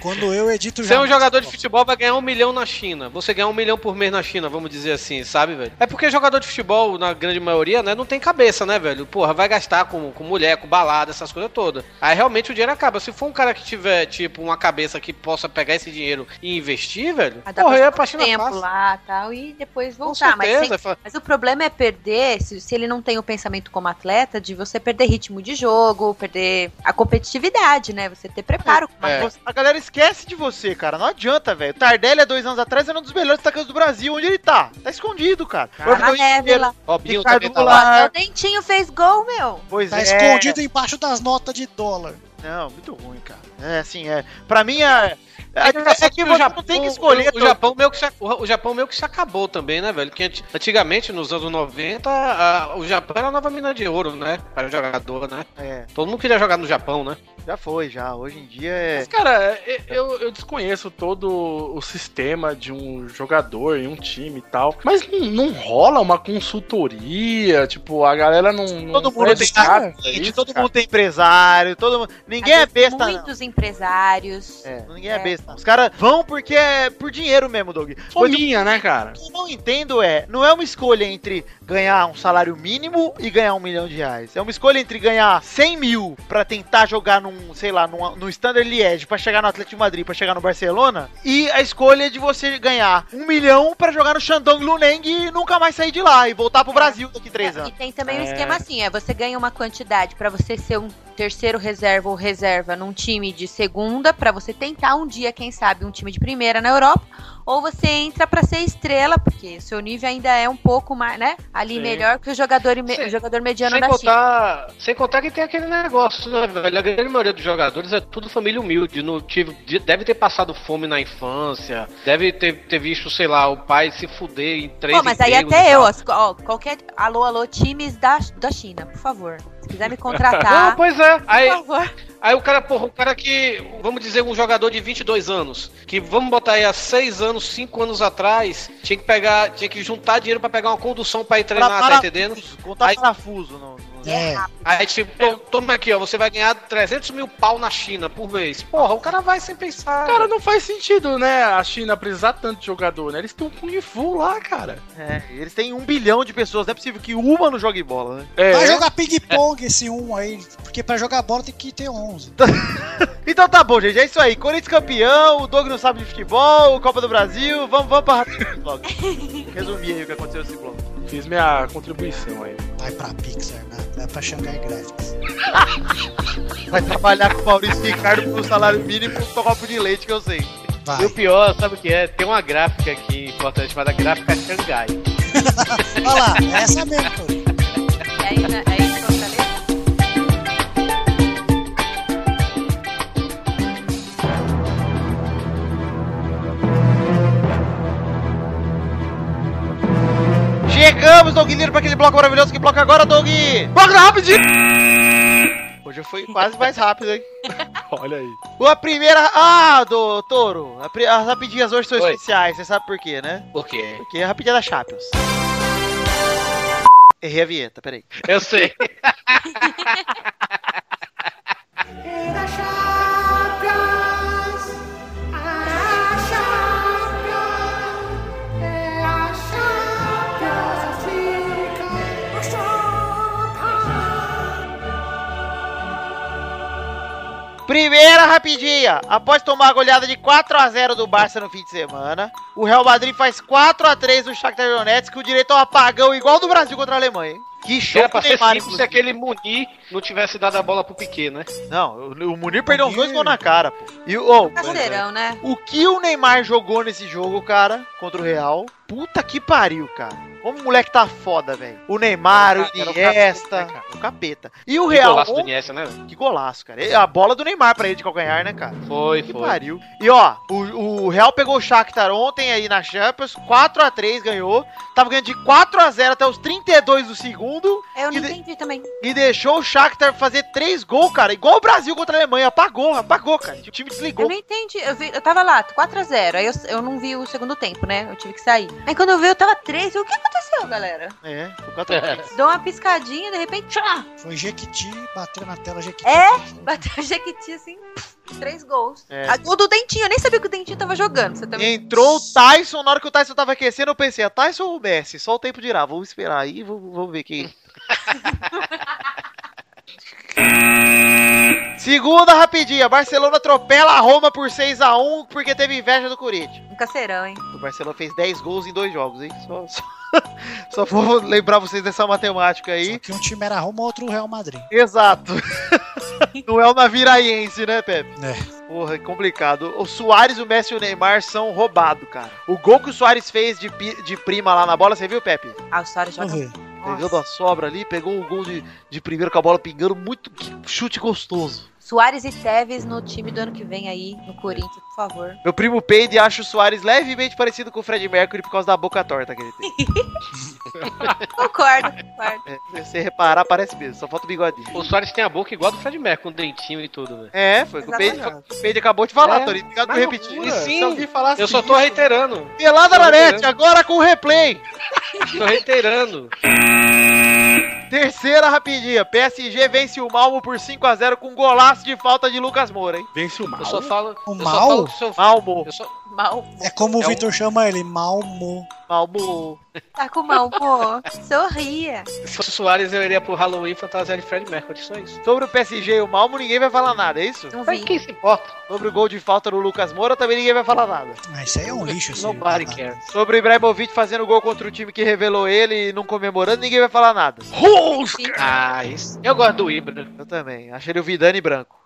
Quando eu edito Você é um jogador de futebol, vai ganhar um milhão na China. Você ganhar um milhão por mês na China, vamos dizer assim, sabe, velho? É porque jogador de futebol, na grande maioria, né, não tem cabeça, né, velho? Porra, vai gastar com, com mulher, com balada, essas coisas todas. Aí realmente o dinheiro acaba. Se for um cara que tiver, tipo, uma cabeça que possa pegar esse dinheiro e investir, velho, Ah, porra, ia pra China tempo fácil. lá tal, e depois Com voltar. Mas, certeza. sem- mas o problema é perder, se, se ele não tem o pensamento como atleta, de você perder ritmo de jogo, perder a competitividade, né? Você ter preparo É. atleta. A galera esquece de você, cara. Não adianta, velho. Tardelli, há dois anos atrás, era um dos melhores atacantes do Brasil. Onde ele tá? Tá escondido, cara. Na neve lá. Robinho também tá lá. O Dentinho fez gol, meu. Pois Tá é. escondido embaixo das notas de dólar. Não, muito ruim, cara. É assim, é. Pra mim, é. É, é que o você Japão- não tem que escolher. O, o Japão meio que se, o, o Japão meio que se acabou também, né, velho? Que anti- antigamente, nos anos 90, a- o Japão era a nova mina de ouro, né? Para jogador, né? É. Todo mundo queria jogar no Japão, né? Já foi, já. Hoje em dia é. Mas, cara, é- eu, eu desconheço todo o sistema de um jogador em um time e tal. Mas não, não rola uma consultoria, tipo, a galera não. não Todo mundo faz tem nada gente, isso, todo cara. mundo tem empresário, todo mundo. Ninguém é Às besta, não. Muitos empresários. É, ninguém é É. besta. Os caras vão porque é por dinheiro mesmo, Doug. Fominha, né, cara? o que eu não entendo é, não é uma escolha entre ganhar um salário mínimo e ganhar um milhão de reais. É uma escolha entre ganhar 100 mil pra tentar jogar num, sei lá, num, no Standard Liège pra chegar no Atlético de Madrid, pra chegar no Barcelona, e a escolha de você ganhar um milhão pra jogar no Shandong Luneng e nunca mais sair de lá e voltar pro Brasil daqui três É, anos. E tem também um É. esquema assim, é você ganha uma quantidade pra você ser um terceiro reserva ou reserva num time de segunda, pra você tentar um dia, quem sabe, um time de primeira na Europa, ou você entra pra ser estrela, porque seu nível ainda é um pouco mais, né, ali Sim. melhor que o jogador, o jogador mediano Sem da China. contar, sem contar que tem aquele negócio, né, velho? A grande maioria dos jogadores é tudo família humilde. No, tive, de- deve ter passado fome na infância, deve ter, ter visto, sei lá, o pai se fuder em três Pô, mas aí até eu, ó, qualquer alô, alô, times da, da China, por favor. Se quiser me Não, contratar, pois é. Aí, por favor. Aí o cara, porra, o cara que, vamos dizer, um jogador de 22 anos, que vamos botar aí há 6 anos, 5 anos atrás, tinha que pegar, tinha que juntar dinheiro pra pegar uma condução pra ir treinar, tá Para- entendendo? Contar Aí- parafuso no- É, Aí, tipo, to- toma aqui, ó, você vai ganhar 300 mil pau na China por mês. Porra, o cara vai sem pensar. Cara, não faz sentido, né? A China precisar tanto de jogador, né? Eles têm um Kung Fu lá, cara. É, eles têm um bilhão de pessoas, não é possível que uma não jogue bola, né? É. vai jogar ping-pong esse um aí, porque pra jogar bola tem que ter 11. Então tá bom, gente, é isso aí. Corinthians campeão, o Doug não sabe de futebol, Copa do Brasil, vamos, vamos pra logo. Resumir aí o que aconteceu nesse bloco. Fiz minha contribuição aí. Vai pra Pixar, né? vai pra Shanghai Graphics. Vai trabalhar com o Maurício Ricardo por um salário mínimo com um copo de leite que eu sei. Vai. E o pior, sabe o que é? Tem uma gráfica aqui importante chamada gráfica Xangai. Olha lá, é essa mesmo, Tori. É aí, na- é Chegamos, Doug Lino, pra aquele bloco maravilhoso. Que bloco agora, Doug? Bloco da rapidinho! Hoje foi quase mais rápido, hein? Olha aí. A primeira. Ah, do Toro. As rapidinhas hoje são Oi. especiais, você sabe por quê, né? Por quê? Porque é a rapidinha da Champions. Errei a vinheta, peraí. Eu sei. Primeira rapidinha. Após tomar a goleada de 4 a 0 do Barça no fim de semana, o Real Madrid faz 4 a 3 no Shakhtar Donetsk com direito a um apagão igual do Brasil contra a Alemanha, hein? Que show Era pra ser Neymar, simples se aquele Munir não tivesse dado a bola pro Piquet, né? Não, o o Munir perdeu uns dois gols na cara, pô. E, oh, Caseirão, né? o que o Neymar jogou nesse jogo, cara, contra o Real, puta que pariu, cara. Como o moleque tá foda, velho. O Neymar, o Era o capeta, Iniesta, né, cara? o capeta. E o Que Real, golaço do Iniesta, né? que golaço, cara. A bola do Neymar pra ele de calcanhar, né, cara? Foi, Que foi. pariu. E ó, o, o Real pegou o Shakhtar ontem aí na Champions, 4x3 ganhou. Tava ganhando de 4x0 até os 32 do segundo. Eu E não de- entendi também. E deixou o Shakhtar fazer 3 gols, cara. Igual o Brasil contra a Alemanha. Apagou, apagou, cara. O time Eu desligou. não entendi. Eu, vi, eu tava lá, 4x0. Aí eu, eu não vi o segundo tempo, né? Eu tive que sair. Aí quando eu vi, eu tava 3. O que aconteceu, galera? É, foi 4x3. Deu uma piscadinha, de repente, tchá, Foi Jequiti, bateu na tela Jequiti. É? bateu o Jequiti assim, três gols. É. A gol do Dentinho, eu nem sabia que o Dentinho tava jogando. Você também. Entrou o Tyson, na hora que o Tyson tava aquecendo, eu pensei, é Tyson ou o Messi? Só o tempo dirá, vamos esperar aí, vamos, vamos ver quem. Segunda rapidinha, Barcelona atropela a Roma por 6x1 porque teve inveja do Corinthians. Um caceirão, hein? O Barcelona fez 10 gols em dois jogos, hein? Só, só, só vou lembrar vocês dessa matemática Só aí. que um time era Roma, outro Real Madrid. Exato. Não é uma viraiense, né, Pepe? É. Porra, é complicado. O Soares, o Messi e o Neymar são roubados, cara. O gol que o Soares fez de, de prima lá na bola, você viu, Pepe? Ah, o Soares joga. Ver. Pegando a sobra ali, pegou o gol de, de primeiro com a bola pingando, muito chute gostoso. Soares e Tevez no time do ano que vem aí, no Corinthians, por favor. Meu primo Peide acha o Soares levemente parecido com o Fred Mercury por causa da boca torta que ele tem. Concordo, concordo. É, se você reparar, parece mesmo, só falta o bigodinho. O Soares tem a boca igual do Fred Mercury, com dentinho e tudo, velho. É, foi o que o Peide, o Peide acabou de falar, É, Torinho. Obrigado por repetir. E sim, alguém falasse Eu só tô reiterando. Pelada na net, agora com replay. Tô reiterando. Terceira rapidinha. PSG vence o Malmo por 5x0 com golaço de falta de Lucas Moura, hein? Vence o mal. Eu só falo. O eu só mal? falo que se eu- Malmo. eu só- Mal. É como o É um- Vitor chama ele, Malmo. Malmo. Tá com mal, pô. Sorria. se fosse o Soares, eu iria pro Halloween fantasiar de Fred Mercury, só isso. Sobre o PSG e o Malmo, ninguém vai falar nada, é isso? Não Mas vi. quem se importa? Sobre o gol de falta do Lucas Moura, também ninguém vai falar nada. Ah, isso aí é um lixo. esse Nobody jogador. cares. Sobre o Ibrahimovic fazendo gol contra o time que revelou ele e não comemorando, ninguém vai falar nada. Ah, isso. Eu gosto do Ibra. Eu também. Achei ele o Vidani branco.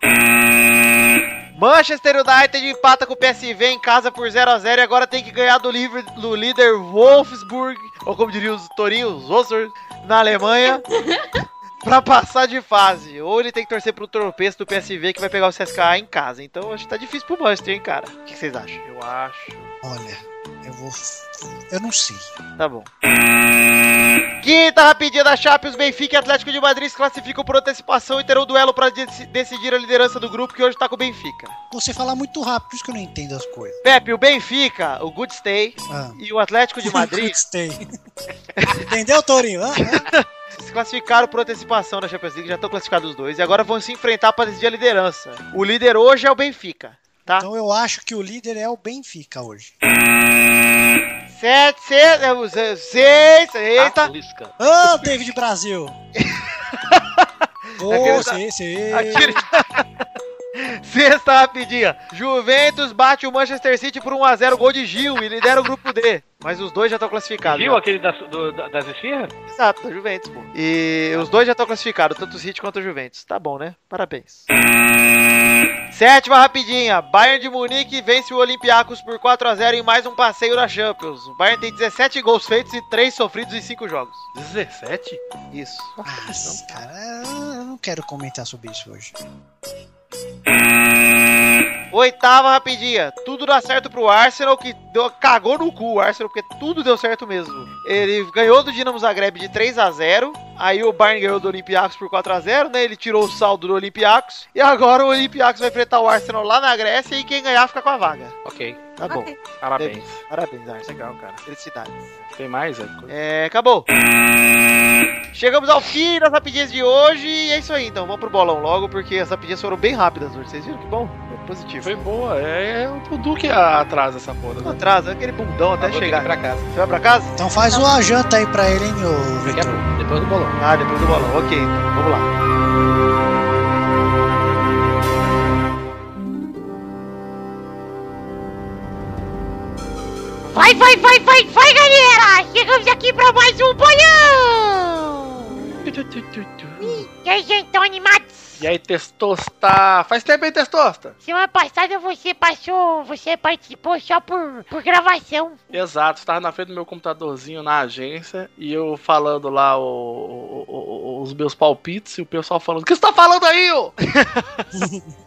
Manchester United empata com o PSV em casa por 0x0 e agora tem que ganhar do, líder- do líder Wolfsburg, ou como diriam os Torinhos, Wolfsburg, na Alemanha, pra passar de fase. Ou ele tem que torcer pro tropeço do PSV que vai pegar o CSKA em casa. Então acho que tá difícil pro Manchester, hein, cara. O que que vocês acham? Eu acho. Olha, eu vou. Eu não sei. Tá bom. Quinta rapidinha da Champions, Benfica e Atlético de Madrid se classificam por antecipação e terão duelo dec- decidir a liderança do grupo que hoje tá com o Benfica. Você fala muito rápido, por isso que eu não entendo as coisas. Pepe, o Benfica, o Good Stay Ah. e o Atlético de Madrid Gostei. Entendeu, Torinho? Ah, ah. se classificaram por antecipação na Champions League, já estão classificados os dois, e agora vão se enfrentar para decidir a liderança. O líder hoje é o Benfica, tá? Então eu acho que o líder é o Benfica hoje. Sete, seis, é, seis, eita. Ah, David Brasil! Ô, Aquele- sim, sim. Atire- Sexta rapidinha. Juventus bate o Manchester City por 1x0, gol de Gil e lidera o grupo D. Mas os dois já estão classificados. Já. aquele das, do, da- das esfirras? Exato, da Juventus, pô. E os dois já estão classificados, tanto o City quanto o Juventus. Tá bom, né? Parabéns. Sétima rapidinha. Bayern de Munique vence o Olympiacos por 4x0 em mais um passeio da Champions. O Bayern tem 17 gols feitos e 3 sofridos em 5 jogos. 17? Isso. Nossa, cara, eu não quero comentar sobre isso hoje. Oitava rapidinha. Tudo dá certo pro Arsenal, que deu- cagou no cu o Arsenal, porque tudo deu certo mesmo. Ele ganhou do Dinamo Zagreb de 3 a 0 Aí o Bayern ganhou do Olympiacos por 4 a 0 né? Ele tirou o saldo do Olympiacos. E agora o Olympiacos vai enfrentar o Arsenal lá na Grécia e quem ganhar fica com a vaga. Ok. Tá bom. Ok. Parabéns. Parabéns, Arsenal. Legal, cara. Felicidades. Tem mais, é? É, acabou. Chegamos ao fim das rapidinhas de hoje e é isso aí. Então vamos pro bolão logo, porque as rapidinhas foram bem rápidas hoje. Vocês viram que bom? Foi positivo. Foi boa. É, é o Dudu que atrasa essa porra. Não Né? atrasa, aquele bundão até ir chegar. pra casa. Você vai pra casa? Então faz uma janta aí pra ele, hein, ô Vitor. Depois do bolão. Ah, depois do bolão. Ok, então. Vamos lá. Vai, vai, vai, vai, vai, galera! Chegamos aqui pra mais um bolão! E aí, gente, estão animados? E aí, Testosta? Faz tempo aí, Testosta? Semana passada você passou, você participou só por, por gravação. Exato, estava na frente do meu computadorzinho na agência e eu falando lá o- o- o- os meus palpites e o pessoal falando: O que você tá falando aí, ô?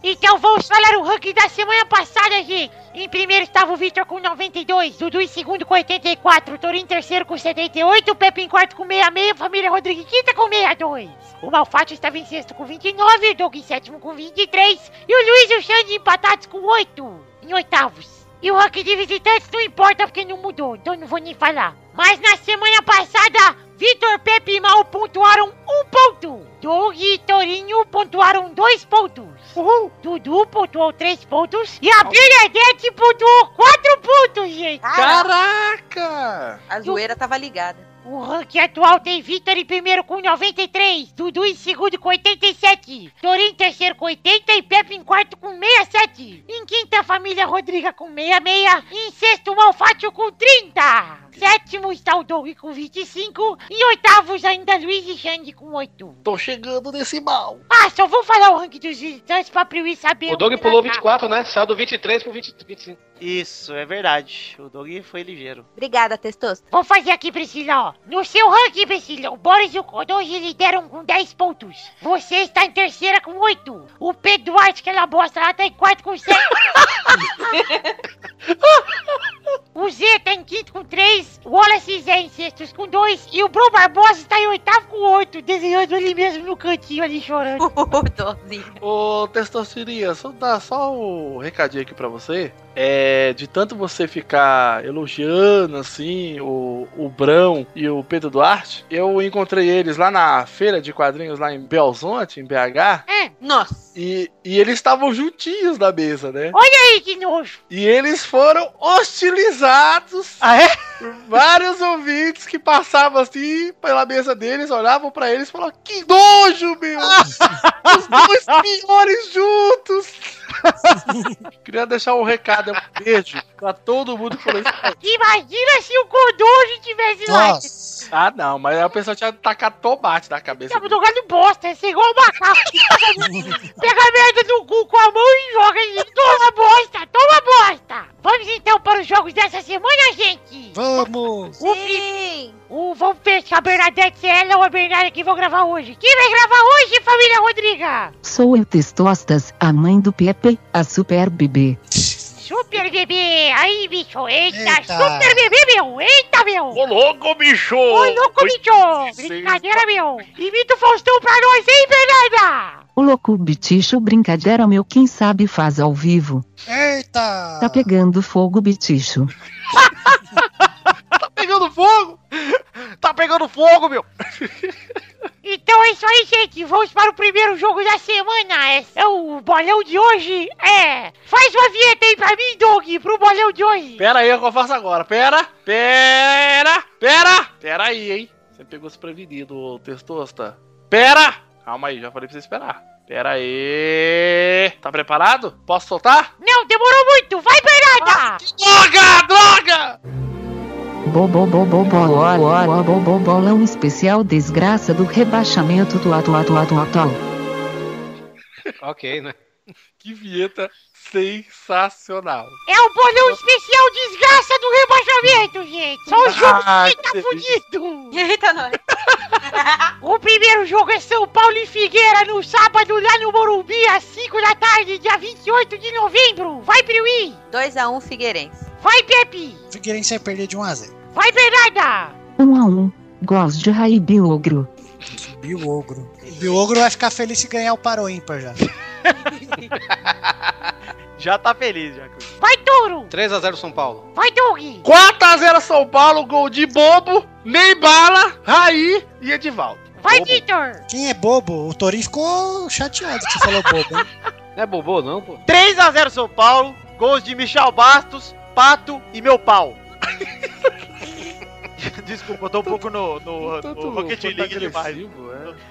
Então vamos falar o ranking da semana passada, gente. Em primeiro estava o Victor com 92, Dudu em segundo com 84, Torinho em terceiro com 78, o Pepe em quarto com 66, Família Rodrigues quinta com 62. O Malfátio estava em sexto com 29, o Doug em sétimo com 23 e o Luiz e o Xande empatados com 8 em oitavos. E o ranking de visitantes não importa porque não mudou, então não vou nem falar. Mas na semana passada, Vitor, Pepe e Mal pontuaram um ponto. Doug e Torinho pontuaram dois pontos. Uhul. Dudu pontuou três pontos. E a Bernadette pontuou quatro pontos, gente. Caraca! A zoeira tava ligada. O ranking atual tem Vitor em primeiro com 93, Dudu em segundo com 87, Torinho em terceiro com 80 e Pepe em quarto com 67. Em quinta, a família Rodriga com 66 e em sexto, o Malfátio com 30. Sétimo está o Doug com 25. E oitavos ainda Luiz e Xande com 8. Tô chegando nesse mal. Ah, só vou falar o ranking dos visitantes pra Priui saber. O Doug onde pulou ela tá. 24, né? Saiu do 23 pro 20, 25. Isso, é verdade. O Doug foi ligeiro. Obrigada, Testosta. Vou fazer aqui, Priscila, ó. No seu ranking, Priscila, o Boris e o Kodoji lideram com 10 pontos. Você está em terceira com 8. O Pedro Duarte, que ela bosta lá, tá em quarto com 7. o Z tá em quinto com 3. O Wallace Zé em sextos com 2. E o Bruno Barbosa está em oitavo com 8. Desenhando ele mesmo no cantinho ali chorando. Ô, Testosteria, só dar só o recadinho aqui pra você. É, de tanto você ficar elogiando, assim, o, o Brão e o Pedro Duarte, eu encontrei eles lá na feira de quadrinhos lá em Belzonte, em BH, Nossa. E, e eles estavam juntinhos na mesa, né? Olha aí que nojo. E eles foram hostilizados Ah, é? por vários ouvintes que passavam assim pela mesa deles, olhavam pra eles e falavam: Que nojo, meu! Os dois piores juntos! Queria deixar um recado, um beijo pra todo mundo que falou isso. Imagina se o Kodoji tivesse lá. Ah, não, mas a pessoa tinha tacado tomate na cabeça. Tava dele. jogando bosta, é igual o macaco. Pega a merda do cu com a mão e joga em Toma bosta, toma bosta. Vamos então para os jogos dessa semana, gente. Vamos! O, Sim. O, vamos ver se a Bernadette, se é ela ou a Bernadette que vão gravar hoje. Quem vai gravar hoje, família Rodriga? Sou eu Testostas, a mãe do Pepe, a super bebê. Super bebê. Aí, bicho. Eita, Eita. super bebê, meu. Eita, meu. Ô, louco, bicho! Ô, louco, bicho. Brincadeira, meu. Imita o Faustão pra nós, hein, Bernarda? O louco biticho brincadeira meu quem sabe faz ao vivo. Eita! Tá pegando fogo biticho. Tá pegando fogo! Tá pegando fogo, meu! Então é isso aí, gente. Vamos para o primeiro jogo da semana. É, o bolão de hoje. É. Faz uma vinheta aí pra mim, Doug, pro bolão de hoje. Pera aí, o que eu faço agora. Pera, pera, pera. Pera aí, hein. Você pegou desprevenido, Testosta. Pera. Calma aí, já falei pra você esperar. Pera aí. Tá preparado? Posso soltar? Não, demorou muito. Vai, Bernarda. Droga, droga! Bolão especial desgraça do rebaixamento do atu atu atu atual. Ok, né? Que vinheta sensacional. É o bolão especial desgraça do rebaixamento, gente. Só o jogo Ah, que tá fudido. Eita, nós. O primeiro jogo é São Paulo e Figueira no sábado lá no Morumbi às 5 da tarde, dia 28 de novembro. Vai, Priui. 2x1 Figueirense. Vai, Pepe. Figueirense vai perder de 1 a 0. Vai, Bernarda. Um a um. Gosto de Raí Biogro. Biogro. O Biogro vai ficar feliz se ganhar o paro ímpar já. Já tá feliz, já. Vai, Touro. 3x0 São Paulo. Vai, Doug. 4x0 São Paulo, gol de bobo, nem bala, Raí e Edivaldo. Vai, Bobo. Vitor. Quem é bobo? O Torinho ficou chateado que você falou bobo, hein? Não é bobô, não, pô. 3x0 São Paulo, gols de Michel Bastos, Pato e meu pau. Desculpa, eu tô um pouco no, no, no Rocket League demais.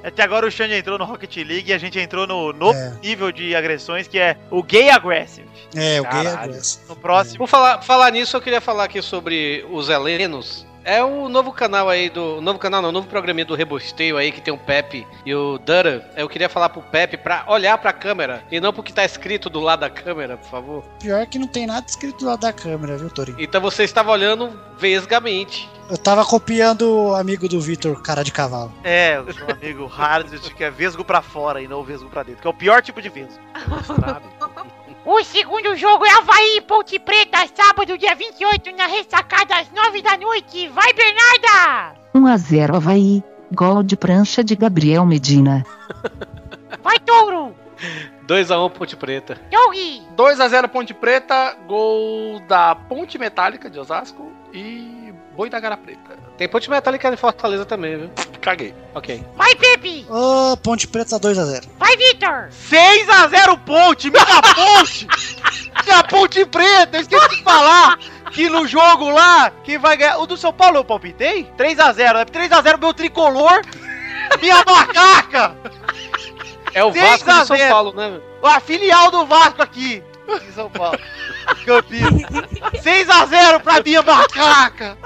É que agora o Xande entrou no Rocket League e a gente entrou no novo É. nível de agressões que é o Gay Aggressive. É, o gay é Caralho. grosso. No próximo. Por falar, falar nisso, eu queria falar aqui sobre os helenos. É o novo canal aí do. Novo canal não, o novo programinha do Rebosteio aí que tem o Pepe e o Dara. Eu queria falar pro Pepe pra olhar pra câmera e não pro que tá escrito do lado da câmera, por favor. Pior que não tem nada escrito do lado da câmera, viu, Torinho? Então você estava olhando vesgamente. Eu tava copiando o amigo do Vitor, cara de cavalo. É, o seu amigo Hard que é vesgo pra fora e não vesgo pra dentro, que é o pior tipo de vesgo. O segundo jogo é Havaí e Ponte Preta, sábado, dia 28, na ressacada às 9 da noite. Vai, Bernarda! 1 a 0 Havaí. Gol de prancha de Gabriel Medina. Vai, Touro! 2x1 Ponte Preta. Doug! 2x0 Ponte Preta, gol da Ponte Metálica de Osasco e Boi da Gara Preta. Tem Ponte Metálica em Fortaleza também, viu? Caguei. Ok. Vai, Pepe! Ô, Ponte Preta 2x0. Vai, Vitor! 6x0 Ponte, minha ponte! minha ponte preta, eu esqueci de falar que no jogo lá, quem vai ganhar. O do São Paulo eu palpitei? 3x0, é 3x0 meu tricolor, minha macaca! É o Vasco de São. Paulo, né? A filial do Vasco aqui, em São Paulo. Campinas. 6x0 pra minha macaca!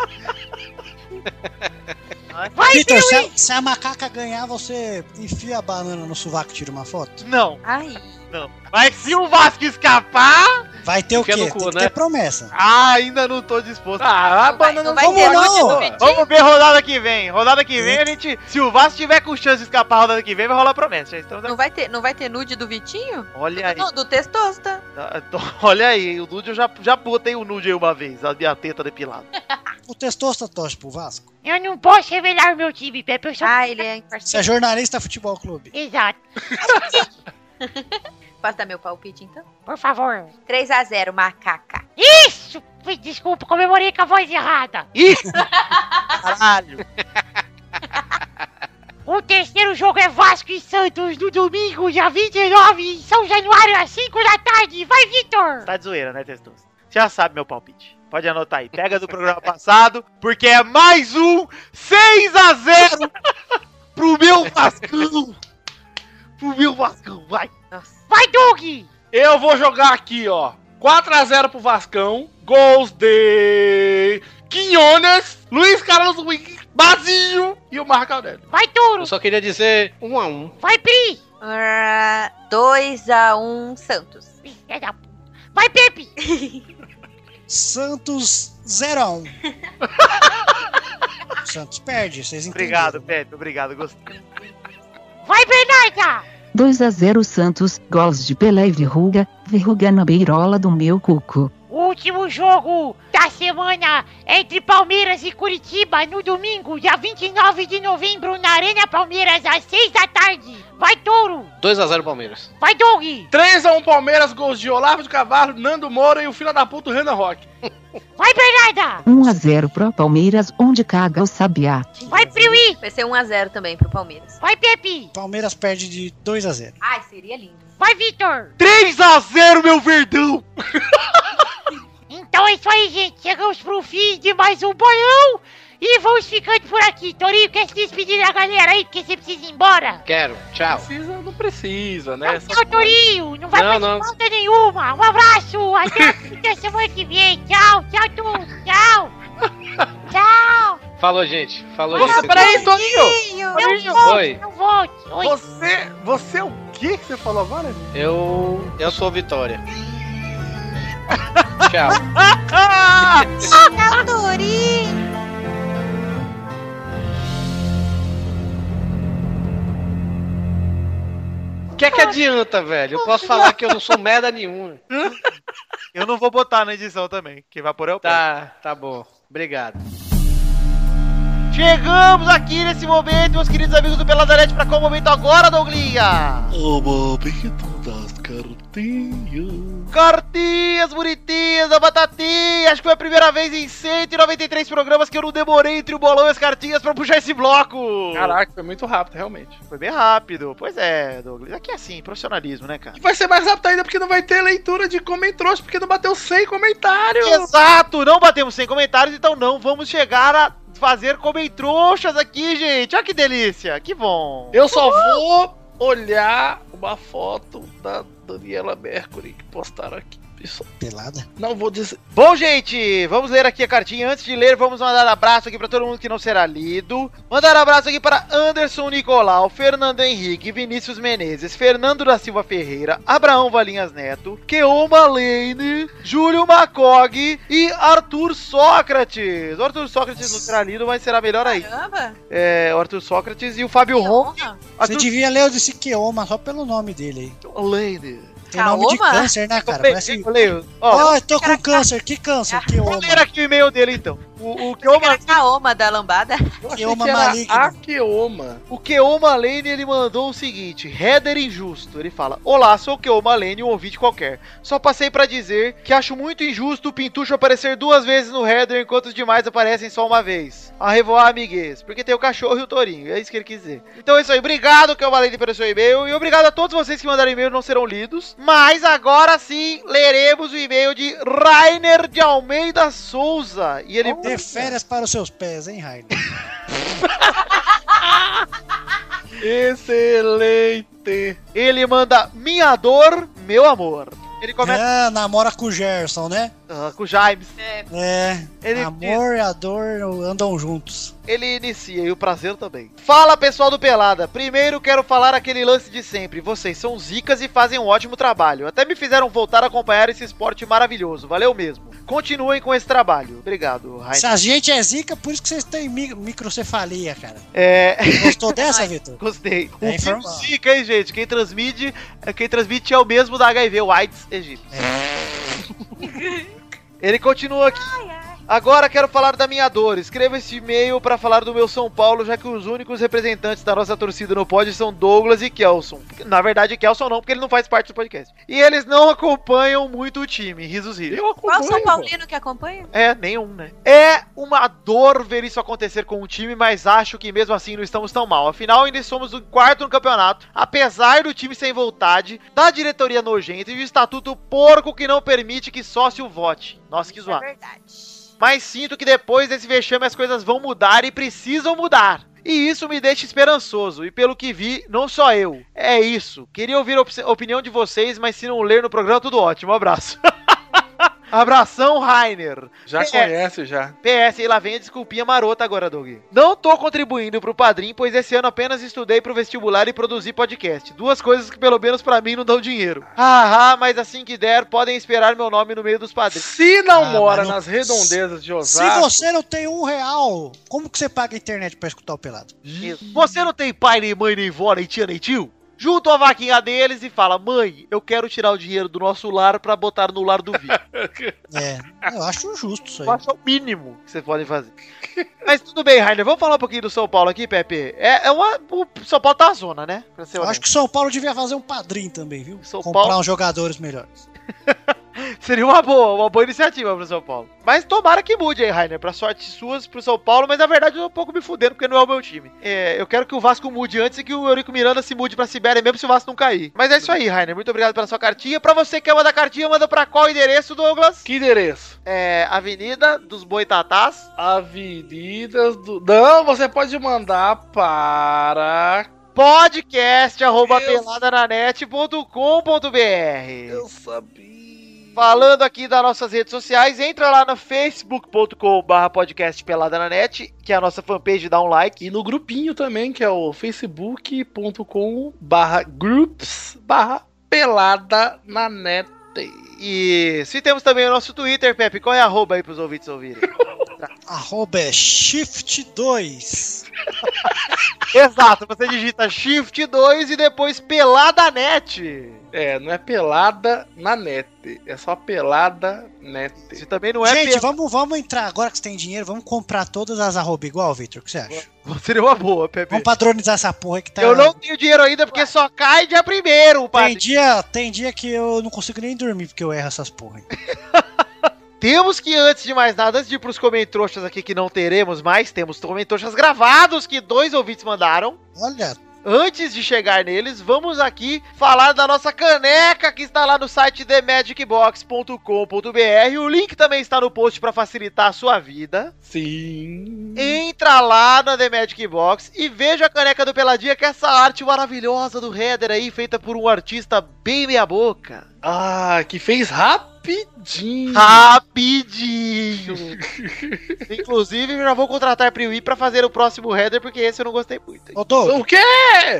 Vai, Vitor, se, a- se a macaca ganhar, você enfia a banana no sovaco e tira uma foto? Não, Ai. não. Mas se o Vasco escapar, Vai ter o quê? no cu, Tem que né? ter promessa. ah, ainda não tô disposto. Ah, a Não vai, banana não vai não ter não? nude do Vitinho? Vamos ver rodada que vem. Rodada que vem, a gente. Se o Vasco tiver com chance de escapar a rodada que vem, vai rolar promessa. Já estamos Não vai ter, não vai ter nude do Vitinho? Olha aí. Não, do Testosta. Ah, Olha aí, o nude eu já, já botei o nude aí uma vez, a minha teta depilada. O Testosta torce pro Vasco. Eu não posso revelar o meu time, Pepe. Eu sou... Ah, ele é Você é imparcial. jornalista futebol clube. Exato. Posso dar meu palpite, então? Por favor. 3x0, macaca. Isso! Desculpa, comemorei com a voz errada. Ih! Caralho! O terceiro jogo é Vasco e Santos no domingo, dia 29, em São Januário, às 5 da tarde. Vai, Vitor! Tá de zoeira, né, Testoso? Você já sabe meu palpite. Pode anotar aí. Pega do programa passado, porque é mais um 6x0 pro meu Vascão! Pro meu Vascão, vai! Vai, Doug! Eu vou jogar aqui, ó. 4x0 pro Vascão. Gols de Quinones, Luiz Carlos Wing, Bazinho e o Marco Aurélio. Vai, Touro! Eu só queria dizer um a um. Vai, Pri! Ah, 2x1, Santos. Filha da puta. Vai, Pepe! Santos 0x1. Santos perde, vocês entenderam. Obrigado, Pepe, obrigado, gostei. Vai, Bernarda! 2 a 0 Santos, gols de Pelé e Verruga, verruga na beirola do meu cuco. O último jogo da semana entre Palmeiras e Curitiba no domingo, dia 29 de novembro, na Arena Palmeiras, às 6 da tarde. Vai, Touro! 2x0 Palmeiras. Vai, Doug! 3x1 Palmeiras, gols de Olavo de Carvalho, Nando Moura e o filho da puta, o Renan Roque. Vai, Bernarda! 1 a 0 pro Palmeiras, onde caga o sabiá. Vai, Priui! Vai ser 1x0 também pro Palmeiras. Vai, Pepe! Palmeiras perde de 2x0. Ai, seria lindo. Vai, Vitor! 3x0, meu Verdão! Então é isso aí, gente. Chegamos pro fim de mais um bolão. E vamos ficando por aqui. Torinho, quer se despedir da galera aí, porque você precisa ir embora? Quero. Tchau. Precisa, não precisa, né? Só- Tchau, Torinho. Não vai Não, fazer não. falta nenhuma. Um abraço. Até, até semana que vem. Tchau, tchau, tudo. Tchau. Tchau. Falou, gente. Falou, Nossa, gente. peraí, Toninho! Não Toninho, Oi. não volte. Oi. Você, você é o que que você falou agora? Eu. Eu sou Vitória. Tchau. O que é que adianta, velho? Eu posso falar que eu não sou merda nenhuma. Eu não vou botar na edição também. Quem vai pôr é o. Tá, tá bom. Obrigado. Chegamos aqui nesse momento, meus queridos amigos do Peladalete, pra qual momento agora, Douglinha? O momento das cartinhas. Cartinhas bonitinhas da batatinha! Acho que foi a primeira vez em 193 programas que eu não demorei entre o bolão e as cartinhas pra puxar esse bloco! Caraca, foi muito rápido, realmente. Foi bem rápido. Pois é, Douglas. Aqui é assim, profissionalismo, né, cara? E vai ser mais rápido ainda porque não vai ter leitura de comentários, porque não bateu 100 comentários. Exato! Não batemos 100 comentários, então não vamos chegar a fazer comentroxas aqui, gente! Olha que delícia! Que bom! Eu só vou olhar uma foto da Daniela Mercury que postaram aqui. Isso. Pelada. Não vou dizer. Bom, gente, vamos ler aqui a cartinha. Antes de ler, vamos mandar abraço aqui para todo mundo que não será lido. Mandar abraço aqui para Anderson Nicolau, Fernando Henrique, Vinícius Menezes, Fernando da Silva Ferreira, Abraão Valinhas Neto, Keoma Lane, Júlio Macog e Arthur Sócrates. O Arthur Sócrates não será lido, mas será melhor aí. Caramba. É, o Arthur Sócrates e o Fábio Ron. honra. Você Arthur devia ler o de Siqueoma só pelo nome dele aí. Lane. Tem nome de câncer, né, cara? Parece. Ó, eu tô com câncer. Que câncer? Keoma. vou ler aqui o e-mail dele então. O, o Keoma era Kaoma da lambada. Keoma maligno. Akeoma. O Keoma Lane ele mandou o seguinte: header injusto. Ele fala: Olá, sou o Keoma Lane, um ouvinte qualquer. Só passei pra dizer que acho muito injusto o Pintucho aparecer duas vezes no header enquanto os demais aparecem só uma vez. A revoar, amiguês. Porque tem o cachorro e o tourinho. É isso que ele quis dizer. Então é isso aí. Obrigado, Keoma Lane, pelo seu e-mail. E obrigado a todos vocês que mandaram e-mail não serão lidos. Mas agora sim leremos o e-mail de Rainer de Almeida Souza. E ele. Dê férias para os seus pés, hein, Rainer? Excelente. Ele manda minha dor, meu amor. Ele começa É, namora com o Gerson, né? ah, com o James. É. Ele amor e a dor andam juntos. Ele inicia e o prazer também. Fala pessoal do Pelada. Primeiro quero falar aquele lance de sempre. Vocês são zicas e fazem um ótimo trabalho. Até me fizeram voltar a acompanhar esse esporte maravilhoso. Valeu mesmo. Continuem com esse trabalho. Obrigado, Rainer. Se a gente é zica, por isso que vocês têm mi- microcefalia, cara. É. Gostou dessa, Vitor? Gostei. O É filme informal. Zika, hein, gente? Quem transmite, quem transmite é o mesmo da HIV, o AIDS Egito. Ele continua aqui. Agora quero falar da minha dor. Escreva esse e-mail para falar do meu São Paulo, já que os únicos representantes da nossa torcida no pod são Douglas e Kelson. Na verdade, Kelson não, porque ele não faz parte do podcast. E eles não acompanham muito o time. Risos risos. Eu Qual São acompanho. Paulino que acompanha? É, nenhum, né? É uma dor ver isso acontecer com o time, mas acho que mesmo assim não estamos tão mal. Afinal, ainda somos o quarto no campeonato, apesar do time sem vontade, da diretoria nojenta e do estatuto porco que não permite que sócio vote. Nossa, que é zoado. verdade. Mas sinto que depois desse vexame as coisas vão mudar e precisam mudar. E isso me deixa esperançoso. E pelo que vi, não só eu. É isso. Queria ouvir a op- opinião de vocês, mas se não ler no programa, tudo ótimo. Abraço. Abração, Rainer. Já É. conhece, já. PS, e lá vem a desculpinha marota agora, Doug. Não tô contribuindo pro padrinho, pois esse ano apenas estudei pro vestibular e produzi podcast. Duas coisas que pelo menos pra mim não dão dinheiro. Ah, ah, mas assim que der, podem esperar meu nome no meio dos padrinhos. Se não Ah, mora não- nas redondezas de Se Osasco... você não tem um real, como que você paga a internet pra escutar o pelado? Você não tem pai, nem mãe, nem vó, nem tia, nem tio? Junta a vaquinha deles e fala: Mãe, eu quero tirar o dinheiro do nosso lar pra botar no lar do Vitor. É, eu acho justo isso aí. Eu acho o mínimo que vocês podem fazer. Mas tudo bem, Rainer. Vamos falar um pouquinho do São Paulo aqui, Pepe. É, é uma. O São Paulo tá na zona, né? Eu acho que o São Paulo devia fazer um padrinho também, viu? São Comprar Paulo- uns jogadores melhores. Seria uma boa, uma boa iniciativa pro São Paulo. Mas tomara que mude aí, Rainer, pra sorte suas pro São Paulo, mas na verdade eu tô um pouco me fudendo porque não é o meu time. É, eu quero que o Vasco mude antes e que o Eurico Miranda se mude pra Sibéria mesmo se o Vasco não cair. Mas é isso aí, Rainer. Muito obrigado pela sua cartinha. Pra você que quer mandar cartinha, manda pra qual endereço, Douglas? Que endereço? É, Avenida dos Boitatás. Avenidas do... Não, você pode mandar para... podcast arroba peladananet.com.br Eu sabia... Falando aqui das nossas redes sociais, entra lá no facebook.com.br podcast pelada na net, que é a nossa fanpage, dá um like. E no grupinho também, que é o facebook.com barra groups barra pelada na net. E se temos também o nosso Twitter, Pepe, qual é a arroba aí pros ouvintes ouvirem? Arroba é Shift 2. Exato, você digita Shift 2 e depois peladanet. É, não é pelada na net, é só pelada net. Se também não é Gente, pe- vamos, vamos entrar, agora que você tem dinheiro, vamos comprar todas as arroba igual, Victor? O que você acha? Seria uma boa, Pepe. Vamos padronizar essa porra que tá. Eu não tenho dinheiro ainda porque só cai dia primeiro, Tem padre. dia, tem dia que eu não consigo nem dormir porque eu erro essas porra. Temos que, antes de mais nada, antes de ir pros comentroxas aqui que não teremos mais, temos comentroxas gravados que dois ouvintes mandaram. Olha, Antes de chegar neles, vamos aqui falar da nossa caneca que está lá no site themagicbox.com.br. O link também está no post para facilitar a sua vida. Sim. Entra lá na The Magic Box e veja a caneca do Peladinha, que é essa arte maravilhosa do header aí, feita por um artista bem meia boca. Ah, que fez rapidinho. Rapidinho! Inclusive, eu já vou contratar Priwi pra fazer o próximo header, porque esse eu não gostei muito. Doug, O quê?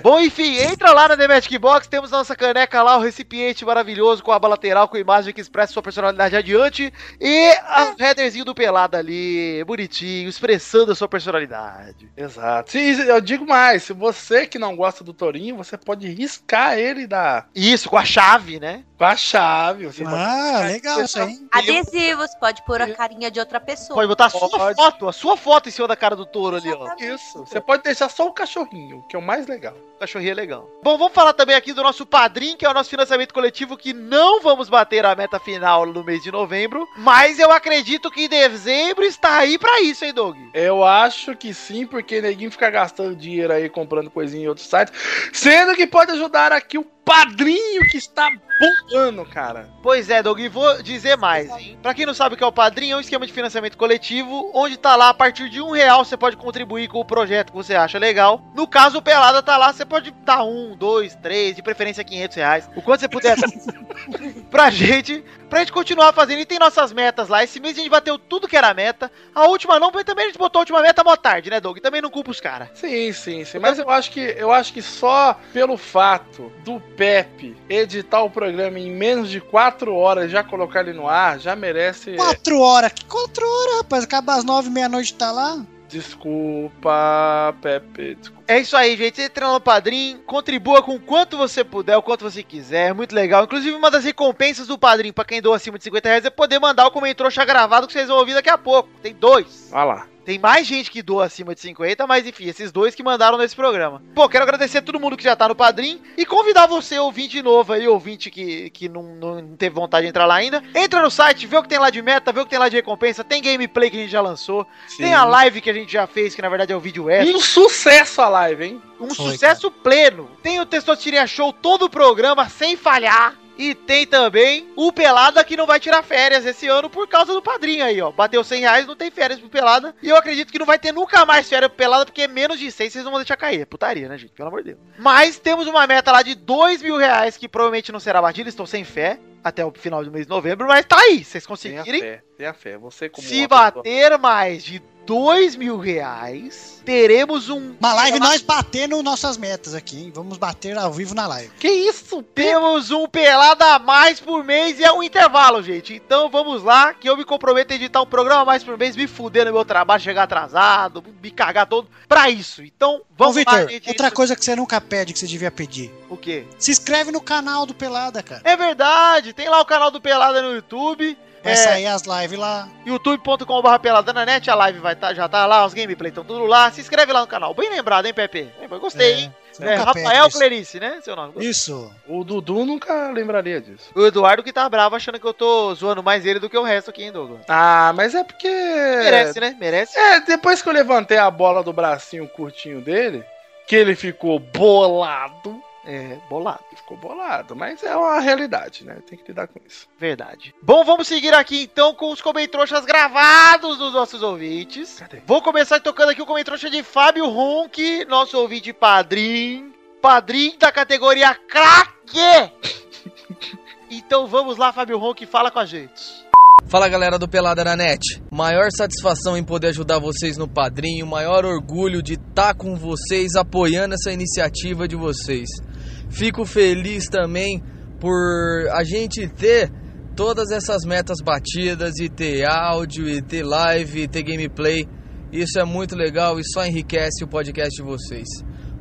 Bom, enfim, entra lá na The Magic Box, temos nossa caneca lá, o recipiente maravilhoso com a aba lateral, com imagem que expressa sua personalidade adiante, e a headerzinho do pelado ali, bonitinho, expressando a sua personalidade. Exato. Se, eu digo mais, se você que não gosta do Torinho, você pode riscar ele da, Isso, com a chave, né? Com a chave. Você ah, legal isso aí. Adesivos, pode pôr a carinha de outra pessoa. Pode botar a sua Pode. foto, a sua foto em cima da cara do touro ali, ó. Isso. Você pode deixar só o cachorrinho, que é o mais legal. Cachorrinho é legal. Bom, vamos falar também aqui do nosso padrinho, que é o nosso financiamento coletivo, que não vamos bater a meta final no mês de novembro, mas eu acredito que dezembro está aí pra isso, hein, Doug? Eu acho que sim, porque neguinho fica gastando dinheiro aí comprando coisinha em outros sites. Sendo que pode ajudar aqui o padrinho que está bombando, cara. Pois é, Doug, e vou dizer mais, hein? Pra quem não sabe o que é o Padrinho, é um esquema de financiamento coletivo, onde tá lá, a partir de um real, você pode contribuir com o projeto que você acha legal. No caso, o Pelada tá lá, você pode dar um, dois, três, de preferência 500 reais, o quanto você puder pra gente, pra gente continuar fazendo. E tem nossas metas lá. Esse mês a gente bateu tudo que era meta. A última não, mas também a gente botou a última meta mó tarde, né, Doug? Também não culpa os caras. Sim, sim, sim. Mas eu acho que eu acho que só pelo fato do Pepe editar o programa em menos de 4 horas e já colocar ele no ar, já merece. Quatro horas. Que quatro horas, rapaz? Acaba às nove, meia-noite tá lá. Desculpa, Pepe. Desculpa. É isso aí, gente. Entra no Padrim, contribua com o quanto você puder, o quanto você quiser. Muito legal. Inclusive, uma das recompensas do Padrim pra quem doa acima de 50 reais é poder mandar o comentário gravado que vocês vão ouvir daqui a pouco. Tem dois. Olha lá. Tem mais gente que doa acima de 50, mas enfim, esses dois que mandaram nesse programa. Pô, quero agradecer a todo mundo que já tá no Padrim e convidar você, ouvinte novo aí, ouvinte que, que não, não teve vontade de entrar lá ainda. Entra no site, vê o que tem lá de meta, vê o que tem lá de recompensa. Tem gameplay que a gente já lançou. Sim. Tem a live que a gente já fez, que na verdade é o vídeo extra. Um sucesso a live, hein? Um Foi, sucesso pleno. Tem o Testosterinha Show, todo o programa, sem falhar. E tem também o Pelada que não vai tirar férias esse ano por causa do padrinho aí, ó. Bateu 100 reais, não tem férias pro Pelada. E eu acredito que não vai ter nunca mais férias pro Pelada, porque menos de 100 vocês não vão deixar cair. É putaria, né, gente? Pelo amor de Deus. Mas temos uma meta lá de 2 mil reais que provavelmente não será batida. Estou sem fé até o final do mês de novembro, mas tá aí. Vocês Tenha conseguirem. fé, tenha fé. Você como Se uma pessoa- bater mais de 2 mil reais, teremos um. Uma live nós batendo nossas metas aqui, hein? Vamos bater ao vivo na live. Que isso? Temos um pelada a mais por mês e é um intervalo, gente. Então vamos lá, que eu me comprometo a editar um programa a mais por mês, me fuder no meu trabalho, chegar atrasado, me cagar todo pra isso. Então Ô, vamos lá, Victor, gente. outra Isso- coisa que você nunca pede, que você devia pedir. O quê? Se inscreve no canal do Pelada, cara. É verdade, tem lá o canal do Pelada no YouTube. Vai É, sair as lives lá. youtube.com.br peladananet, a live vai tá, já tá lá, os gameplay estão tudo lá. Se inscreve lá no canal. Bem lembrado, hein, Pepe? Gostei, É, hein? É, Rafael isso. Clarice, né? Seu nome. Isso. O Dudu nunca lembraria disso. O Eduardo que tá bravo achando que eu tô zoando mais ele do que o resto aqui, hein, Douglas? Ah, mas é porque. Merece, né? Merece. É, depois que eu levantei a bola do bracinho curtinho dele, que ele ficou bolado. É, bolado. Ficou bolado, mas é uma realidade, né? Tem que lidar com isso. Verdade. Bom, vamos seguir aqui então com os comentroxas gravados dos nossos ouvintes. Cadê? Vou começar tocando aqui o comentroxa de Fábio Ronk, nosso ouvinte padrinho. Padrinho da categoria craque! então vamos lá, Fábio Ronk, fala com a gente. Fala galera do Pelada na Net. Maior satisfação em poder ajudar vocês no padrinho, maior orgulho de estar com vocês apoiando essa iniciativa de vocês. Fico feliz também por a gente ter todas essas metas batidas e ter áudio, e ter live, e ter gameplay. Isso é muito legal e só enriquece o podcast de vocês.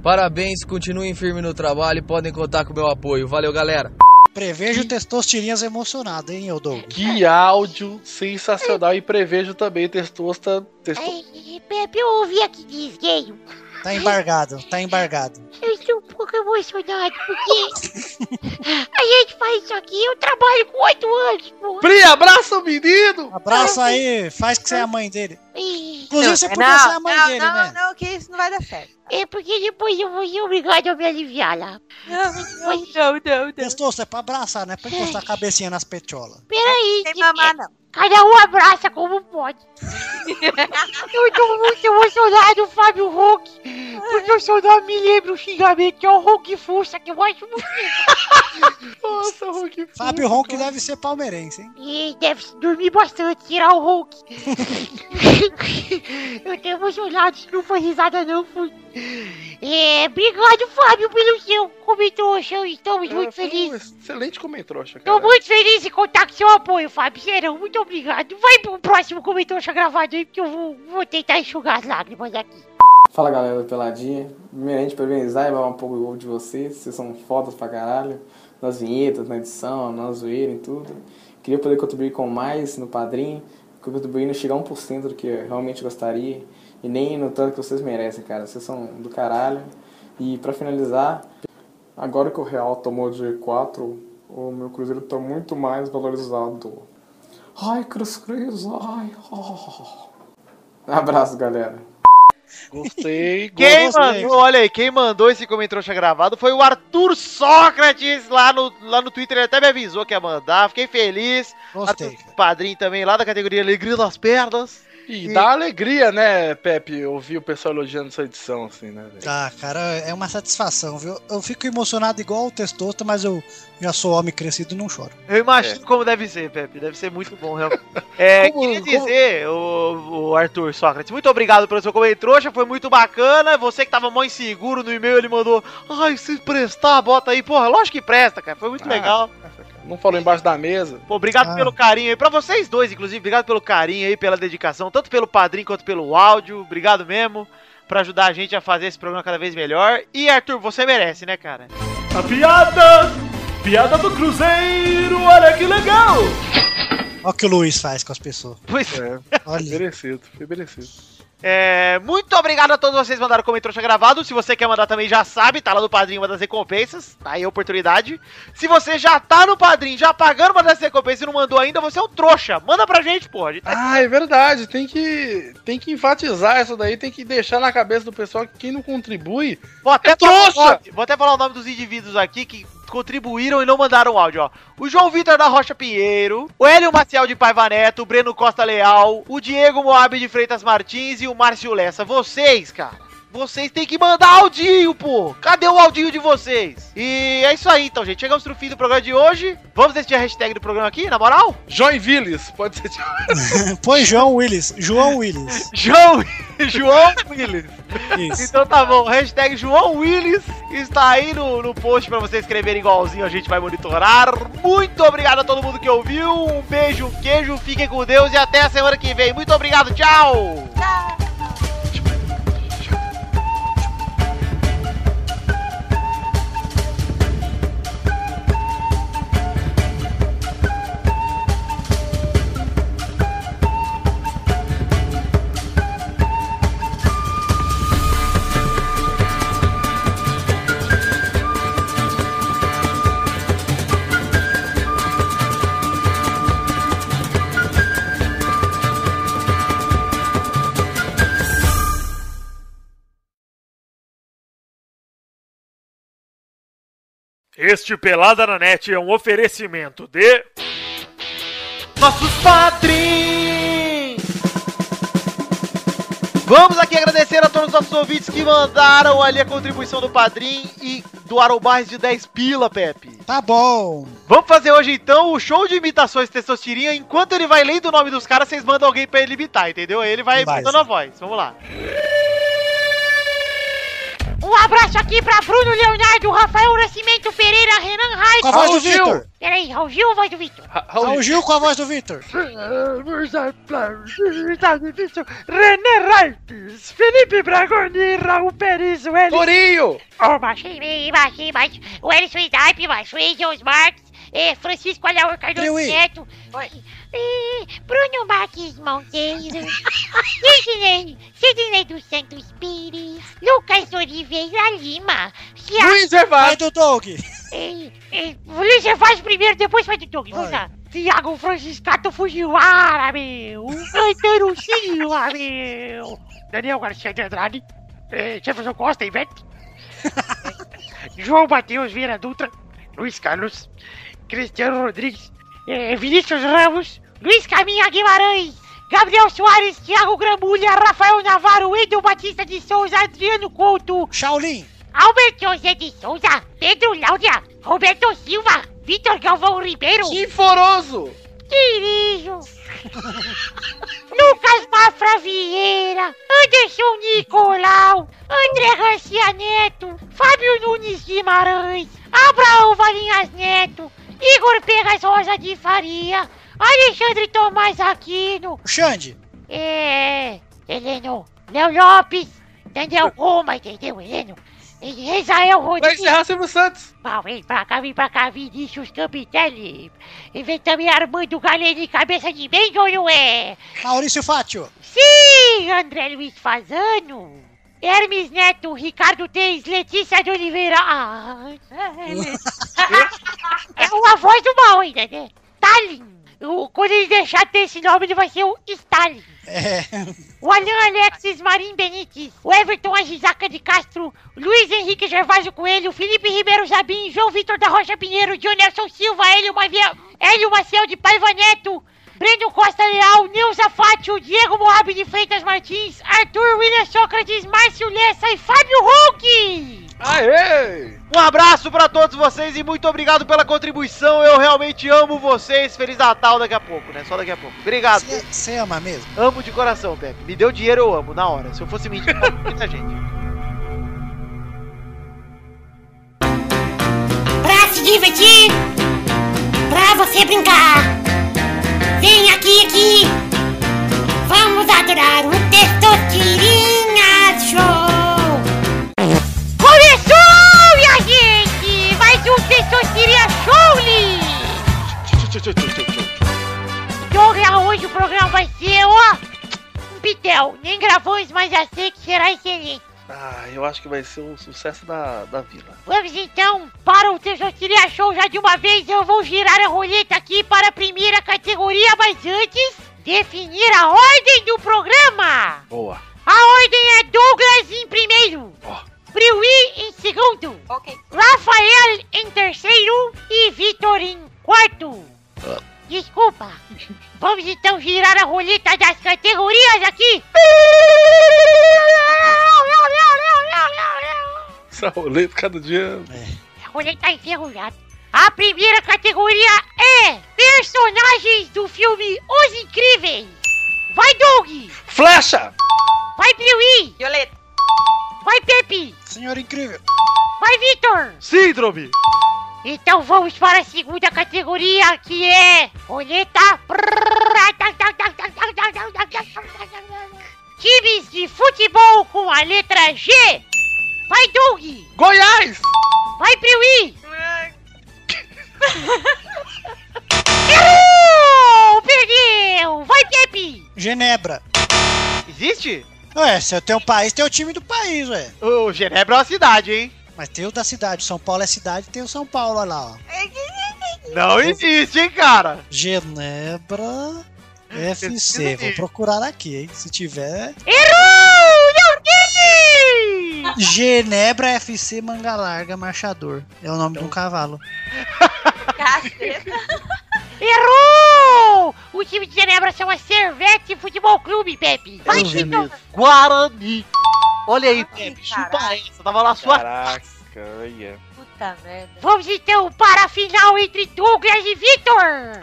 Parabéns, continuem firme no trabalho e podem contar com o meu apoio. Valeu, galera! Prevejo testosterinhas emocionado, hein, Eudou? Que áudio sensacional e prevejo também testosta. testo... Ai, Pepe, eu ouvi aqui desgueio. Tá embargado, tá embargado. Eu pouco emocionado, porque a gente faz isso aqui, eu trabalho com oito anos, pô. Pri, abraça o menino! Abraça aí, faz que você é a mãe dele. Inclusive, você podia ser a mãe não, dele, não, né? não, que isso não vai dar certo. É porque depois eu vou ser obrigado a me aliviar lá. Não, não, não, não. não. Testosto, é pra abraçar, não é pra encostar a cabecinha nas petiolas. Peraí, Sem que- mamar, não. Cada um abraça como pode. eu tô muito emocionado, Fábio Hulk, porque o seu nome me lembra o xingamento, que é o Hulk Fuça, que eu gosto muito. Nossa, Hulk. Fábio Ronk deve ser palmeirense, hein? E deve dormir bastante, tirar o Hulk. eu tô emocionado, não foi risada não, foi. É, obrigado, Fábio, pelo seu comentário, estamos muito felizes. Um excelente comentário, Tô cara. muito feliz em contar com seu apoio, Fábio. Serão, muito obrigado. Vai pro próximo comentário gravado aí, porque eu vou, vou tentar enxugar as lágrimas aqui. Fala galera do Peladinha, primeiramente parabenizar e falar um pouco de vocês, vocês são fodas pra caralho, nas vinhetas, na edição, na zoeira e tudo. Queria poder contribuir com mais no padrinho, contribuir não chegar a 1% do que eu realmente gostaria e nem no tanto que vocês merecem, cara, vocês são do caralho. E pra finalizar, agora que o Real tomou de 4, o meu Cruzeiro tá muito mais valorizado. Ai, Cruz Cruz, ai, oh. Abraço, galera. Gostei. Quem Gostei. mandou, olha aí, quem mandou esse comentário gravado foi o Arthur Sócrates lá no, lá no Twitter. Ele até me avisou que ia mandar. Fiquei feliz. Gostei. Arthur, padrinho também lá da categoria Alegria das Pernas. E dá alegria, né, Pepe, ouvir o pessoal elogiando sua edição, assim, né, velho? Ah, cara, é uma satisfação, viu? Eu fico emocionado igual o Testosta, mas eu já sou homem crescido e não choro. Eu imagino como deve ser, Pepe. Deve ser muito bom, realmente. É, Como- queria dizer, o, o Arthur Sócrates, muito obrigado pelo seu comentário trouxa, foi muito bacana. Você que tava mó inseguro no e-mail, ele mandou, ai, se prestar, bota aí. Porra, lógico que presta, cara. Foi muito Ah. legal. Não falou embaixo da mesa. Pô, obrigado Ah. pelo carinho aí. Pra vocês dois, inclusive, obrigado pelo carinho aí, pela dedicação, tanto pelo padrinho quanto pelo áudio. Obrigado mesmo. Pra ajudar a gente a fazer esse programa cada vez melhor. E Arthur, você merece, né, cara? A piada! Piada do Cruzeiro, olha que legal! Olha o que o Luiz faz com as pessoas. Pois É, Olha. merecido, foi merecido. É, muito obrigado a todos vocês que mandaram comentário trouxa gravado. Se você quer mandar também, já sabe, tá lá no Padrinho uma das recompensas. Tá aí a oportunidade. Se você já tá no Padrinho, já pagando uma das recompensas e não mandou ainda, você é um trouxa. Manda pra gente. A gente tá- Ah, é verdade, tem que, tem que enfatizar isso daí, tem que deixar na cabeça do pessoal que quem não contribui Vou até, É trouxa! vou até falar o nome dos indivíduos aqui que contribuíram e não mandaram áudio, ó. O João Vitor da Rocha Pinheiro, o Hélio Maciel de Paiva Neto, o Breno Costa Leal, o Diego Moab de Freitas Martins e o Márcio Lessa. Vocês, cara. Vocês têm que mandar audinho, pô! Cadê o audinho de vocês? E é isso aí, então, gente. Chegamos no fim do programa de hoje. Vamos decidir a hashtag do programa aqui, na moral? Joinvilles, pode ser. Põe João Willis. João Willis. João, João Willis. Isso. Então tá bom, hashtag João Willis está aí no, no post pra você escrever igualzinho, a gente vai monitorar. Muito obrigado a todo mundo que ouviu, um beijo, um queijo, fiquem com Deus e até a semana que vem. Muito obrigado, tchau! Este Pelada na Net é um oferecimento de. Nossos padrinhos! Vamos aqui agradecer a todos os nossos ouvintes que mandaram ali a contribuição do padrinho e doaram mais de 10 pila, Pepe. Tá bom. Vamos fazer hoje então o show de imitações Testostirinha. Enquanto ele vai lendo o nome dos caras, vocês mandam alguém pra ele imitar, entendeu? Aí ele vai Vai, botando a voz. Vamos lá. Um abraço aqui pra Bruno Leonardo, Rafael Nascimento Pereira, Renan Raiz. Com a voz Raul do. Vitor. Peraí, Raul Gil ou voz do Vitor? Raul Gil com a voz do Vitor. René Raipes, Felipe Bragoni, Raul Pérez, o Elis. Torinho! Oh, baixei, baixei, baixei, baixei. O Ellison Snipe, baixou, Angels Marques, eh, Francisco Alaor Cardoso Priui. Neto, eh, Bruno Marques Monteiro, Sidney, Sidney dos Santos Pires, Lucas Oliveira Lima, Thiago, Luiz Evado! do Doug. eh, eh, Luiz Gervais primeiro, depois vai do Doug, vamos lá. Thiago Franciscato Fujiwara, meu, Antero Silva, meu, Daniel Garcia de Andrade, eh, Jefferson Costa, Ivete, João Matheus Vieira Dutra, Luiz Carlos, Cristiano Rodrigues, eh, Vinícius Ramos, Luiz Caminha Guimarães, Gabriel Soares, Thiago Gramulha, Rafael Navarro, Edu Batista de Souza, Adriano Couto, Shaolin. Albert José de Souza, Pedro Láudia, Roberto Silva, Vitor Galvão Ribeiro, Sinforoso! Quirijo, Lucas Mafra Vieira, Anderson Nicolau, André Garcia Neto, Fábio Nunes Guimarães, Abraão Valinhas Neto, Igor Pegas Rosa de Faria, Alexandre Tomás Aquino, O Xande. é. Heleno, Léo Lopes, Daniel Roma, entendeu, Heleno? E Israel Vai Rodrigues. encerrar Silvio Santos! Bom, vem pra cá, vem pra cá, Vinícius Campitelli. E vem também Armando Galene, cabeça de bem ou não é? Maurício Fátio. Sim, André Luiz Fazano. Hermes Neto, Ricardo Teis, Letícia de Oliveira. Ah, é uma voz do mal ainda, né? Talin, o- quando ele deixar de ter esse nome, ele vai ser o Stalin. É. O Alan Alexis Marim Benítez, o Everton Agisaca de Castro, Luiz Henrique Gervásio Coelho, Felipe Ribeiro Zabim, João Vitor da Rocha Pinheiro, Jonelson Silva, Hélio, Mavia, Hélio Maciel de Paiva Neto, Breno Costa Leal, Nilza Fátio, Diego Moab de Freitas Martins, Arthur William Sócrates, Márcio Lessa e Fábio Hulk! Aê! Um abraço pra todos vocês e muito obrigado pela contribuição. Eu realmente amo vocês. Feliz Natal daqui a pouco, né? Só daqui a pouco. Obrigado. Você ama mesmo? Amo de coração, Pepe. Me deu dinheiro, eu amo, na hora. Se eu fosse mentir, pra muita gente. Pra se divertir, pra você brincar. Vem aqui, aqui. Vamos adorar o Testosterinha Show. Começou, minha gente! Mais um Testosterinha Show, Li! Então, hoje o programa vai ser, ó, um pitel. Nem gravamos, mas já sei que será excelente. Ah, eu acho que vai ser o sucesso da, da vila. Vamos então para o Tesourinha Show já de uma vez. Eu vou girar a roleta aqui para a primeira categoria, mas antes, definir a ordem do programa. Boa. A ordem é Douglas em primeiro, Priui em segundo, Rafael em terceiro e Vitor em quarto. Desculpa. Vamos então girar a roleta das categorias aqui. Essa roleta cada dia. A roleta tá enferrujada. A primeira categoria é personagens do filme Os Incríveis. Vai, Doug! Flecha! Vai, Piuí! Violeta! Vai, Pepe! Senhor incrível! Vai, Vitor! Síndrome! Então vamos para a segunda categoria, que é roleta. Times de futebol com a letra G. Vai, Doug! Goiás! Vai, Piuí! Errou! Perdeu! Vai, Pepe! Genebra. Existe? Ué, se eu tenho um país, tem o time do país, ué. O Genebra é uma cidade, hein? Mas tem o da cidade. São Paulo é cidade, tem o São Paulo, olha lá, ó. Não existe, hein, cara? Genebra FC. Vou procurar aqui, hein? Se tiver. Errou! Genebra FC Manga Larga Marchador. É o nome de um cavalo. Caceta. Errou! O time de Genebra são a Servete Futebol Clube, Pepe. Vai. Guarani. Olha aí, Pepe, chupa essa. Tava lá sua. Caraca, olha. Puta merda. Vamos então para a final entre Douglas e Vitor!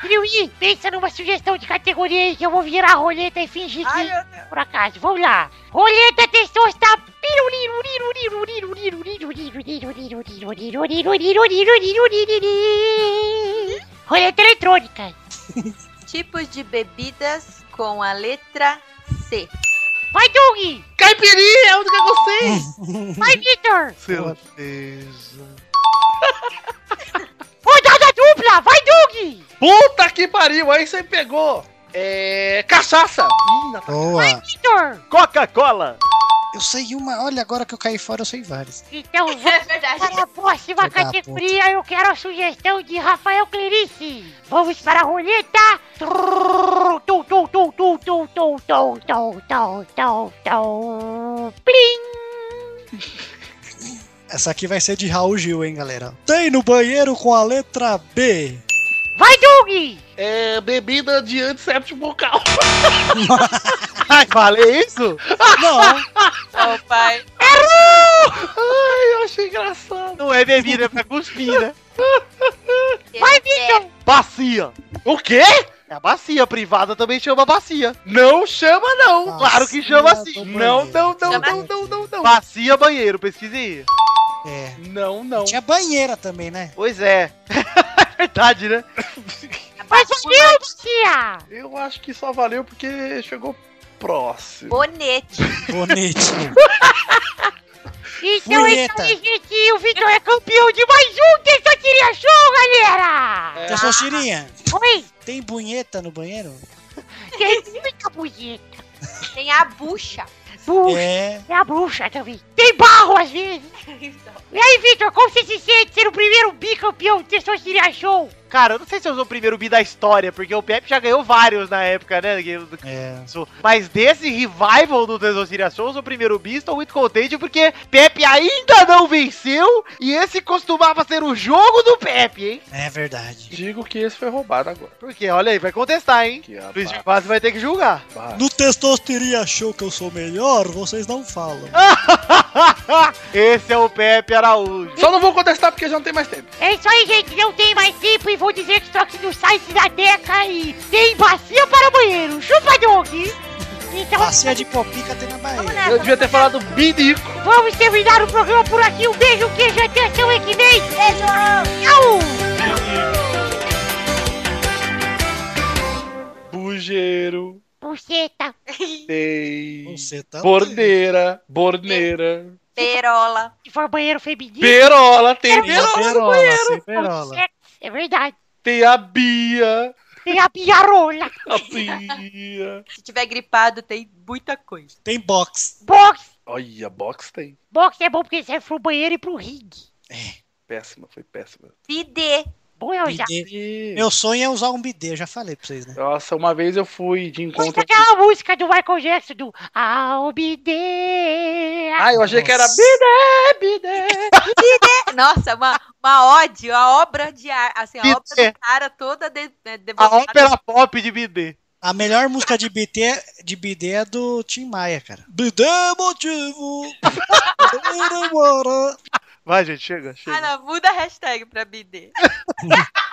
Piuí, pensa numa sugestão de categoria aí que eu vou virar a roleta e fingir que por acaso. Vamos lá. Roleta testosta. Roleta eletrônica. Tipos de bebidas com a letra C. Vai, Doug! Caipirinha, é a única que eu sei! Vai, Vitor! Certeza. Rodada dupla! Vai, Doug! Puta que pariu, aí você pegou! É. Cachaça! Boa. Vitor! Coca-Cola. Eu sei uma, olha, agora que eu caí fora, eu sei várias. Então vamos é para a próxima Chegar categoria. A eu quero a sugestão de Rafael Clerici. Vamos para a roleta. Plim! Essa aqui vai ser de Raul Gil, hein, galera? Tem no banheiro com a letra B. Vai, Doug! É bebida de antisséptico bucal. Ai, falei isso? Não, Ô, pai. Ai, eu achei engraçado. Não é bebida, é pra cuspir, né? Vai, Vitor! Bacia. O quê? É a bacia, privada também chama bacia. Não chama, não. Claro que chama Bacia assim. Não, não, não, Chama não, não, não, não. Bacia, banheiro, pesquisei. É. Não, não. Tinha banheira também, né? Pois é. é verdade, né? Mas valeu, Tia! Eu acho que só valeu porque chegou próximo. Bonete. Bonete. Então é isso Punheta. aí, gente. O Vitor é campeão de mais um Testatiria Show, galera! Testostirinha, Oi, tem bunheta no banheiro? tem muita bonita. Tem a bucha. Puxa, É. é a bruxa também. Tem barro às vezes. E aí, Vitor, como você se sente ser o primeiro bicampeão de Testosterinha Show? Cara, eu não sei se eu usou o primeiro bi da história, porque o Pepe já ganhou vários na época, né? É. Mas desse revival do Tesouros o primeiro bi, estou muito contente porque Pepe ainda não venceu e esse costumava ser o jogo do Pepe, hein? É verdade. Digo que esse foi roubado agora. Porque, olha aí, vai contestar, hein? Que Luiz de. Quase vai ter que julgar. No Testosteria achou que eu sou melhor, vocês não falam. esse é o Pepe Araújo. Só não vou contestar porque já não tem mais tempo. É isso aí, gente. Não tem mais tempo e vou dizer que estou aqui no site da Deca e tem bacia para banheiro. Chupa, dog! Então, Bacia de copica tem na Bahia. Eu devia ter falado binico. vamos terminar o programa por aqui. Um beijo, queijo, até semana que vem. Beijo! Tchau! Bujeiro. Buceta. Tem. Você tá. Bordeira. Borneira. Perola. Se for banheiro feminino, Perola. Tem Tem perola. perola, sem perola. É verdade. Tem a Bia. Tem a biarola. A Bia. Se tiver gripado, tem muita coisa. Tem box. Box. Olha, box tem. Box é bom porque serve pro banheiro e pro ringue. Péssima, foi péssima. Bidê. Bom usar. Bidê. Meu sonho é usar um bidê, já falei pra vocês, né? Nossa, uma vez eu fui de encontro. aquela música do Michael Jackson do be there. Ah, eu achei que era Nossa. bidê, bidê. Nossa, uma, uma ode, a obra de arte. Assim, a Bidê. obra do cara toda de, né, A ópera pop de BD. A melhor música de bidê, de bidê é do Tim Maia, cara. Bidê é motivo. Vai, gente, chega, chega. Ah, não, muda a hashtag pra bidê.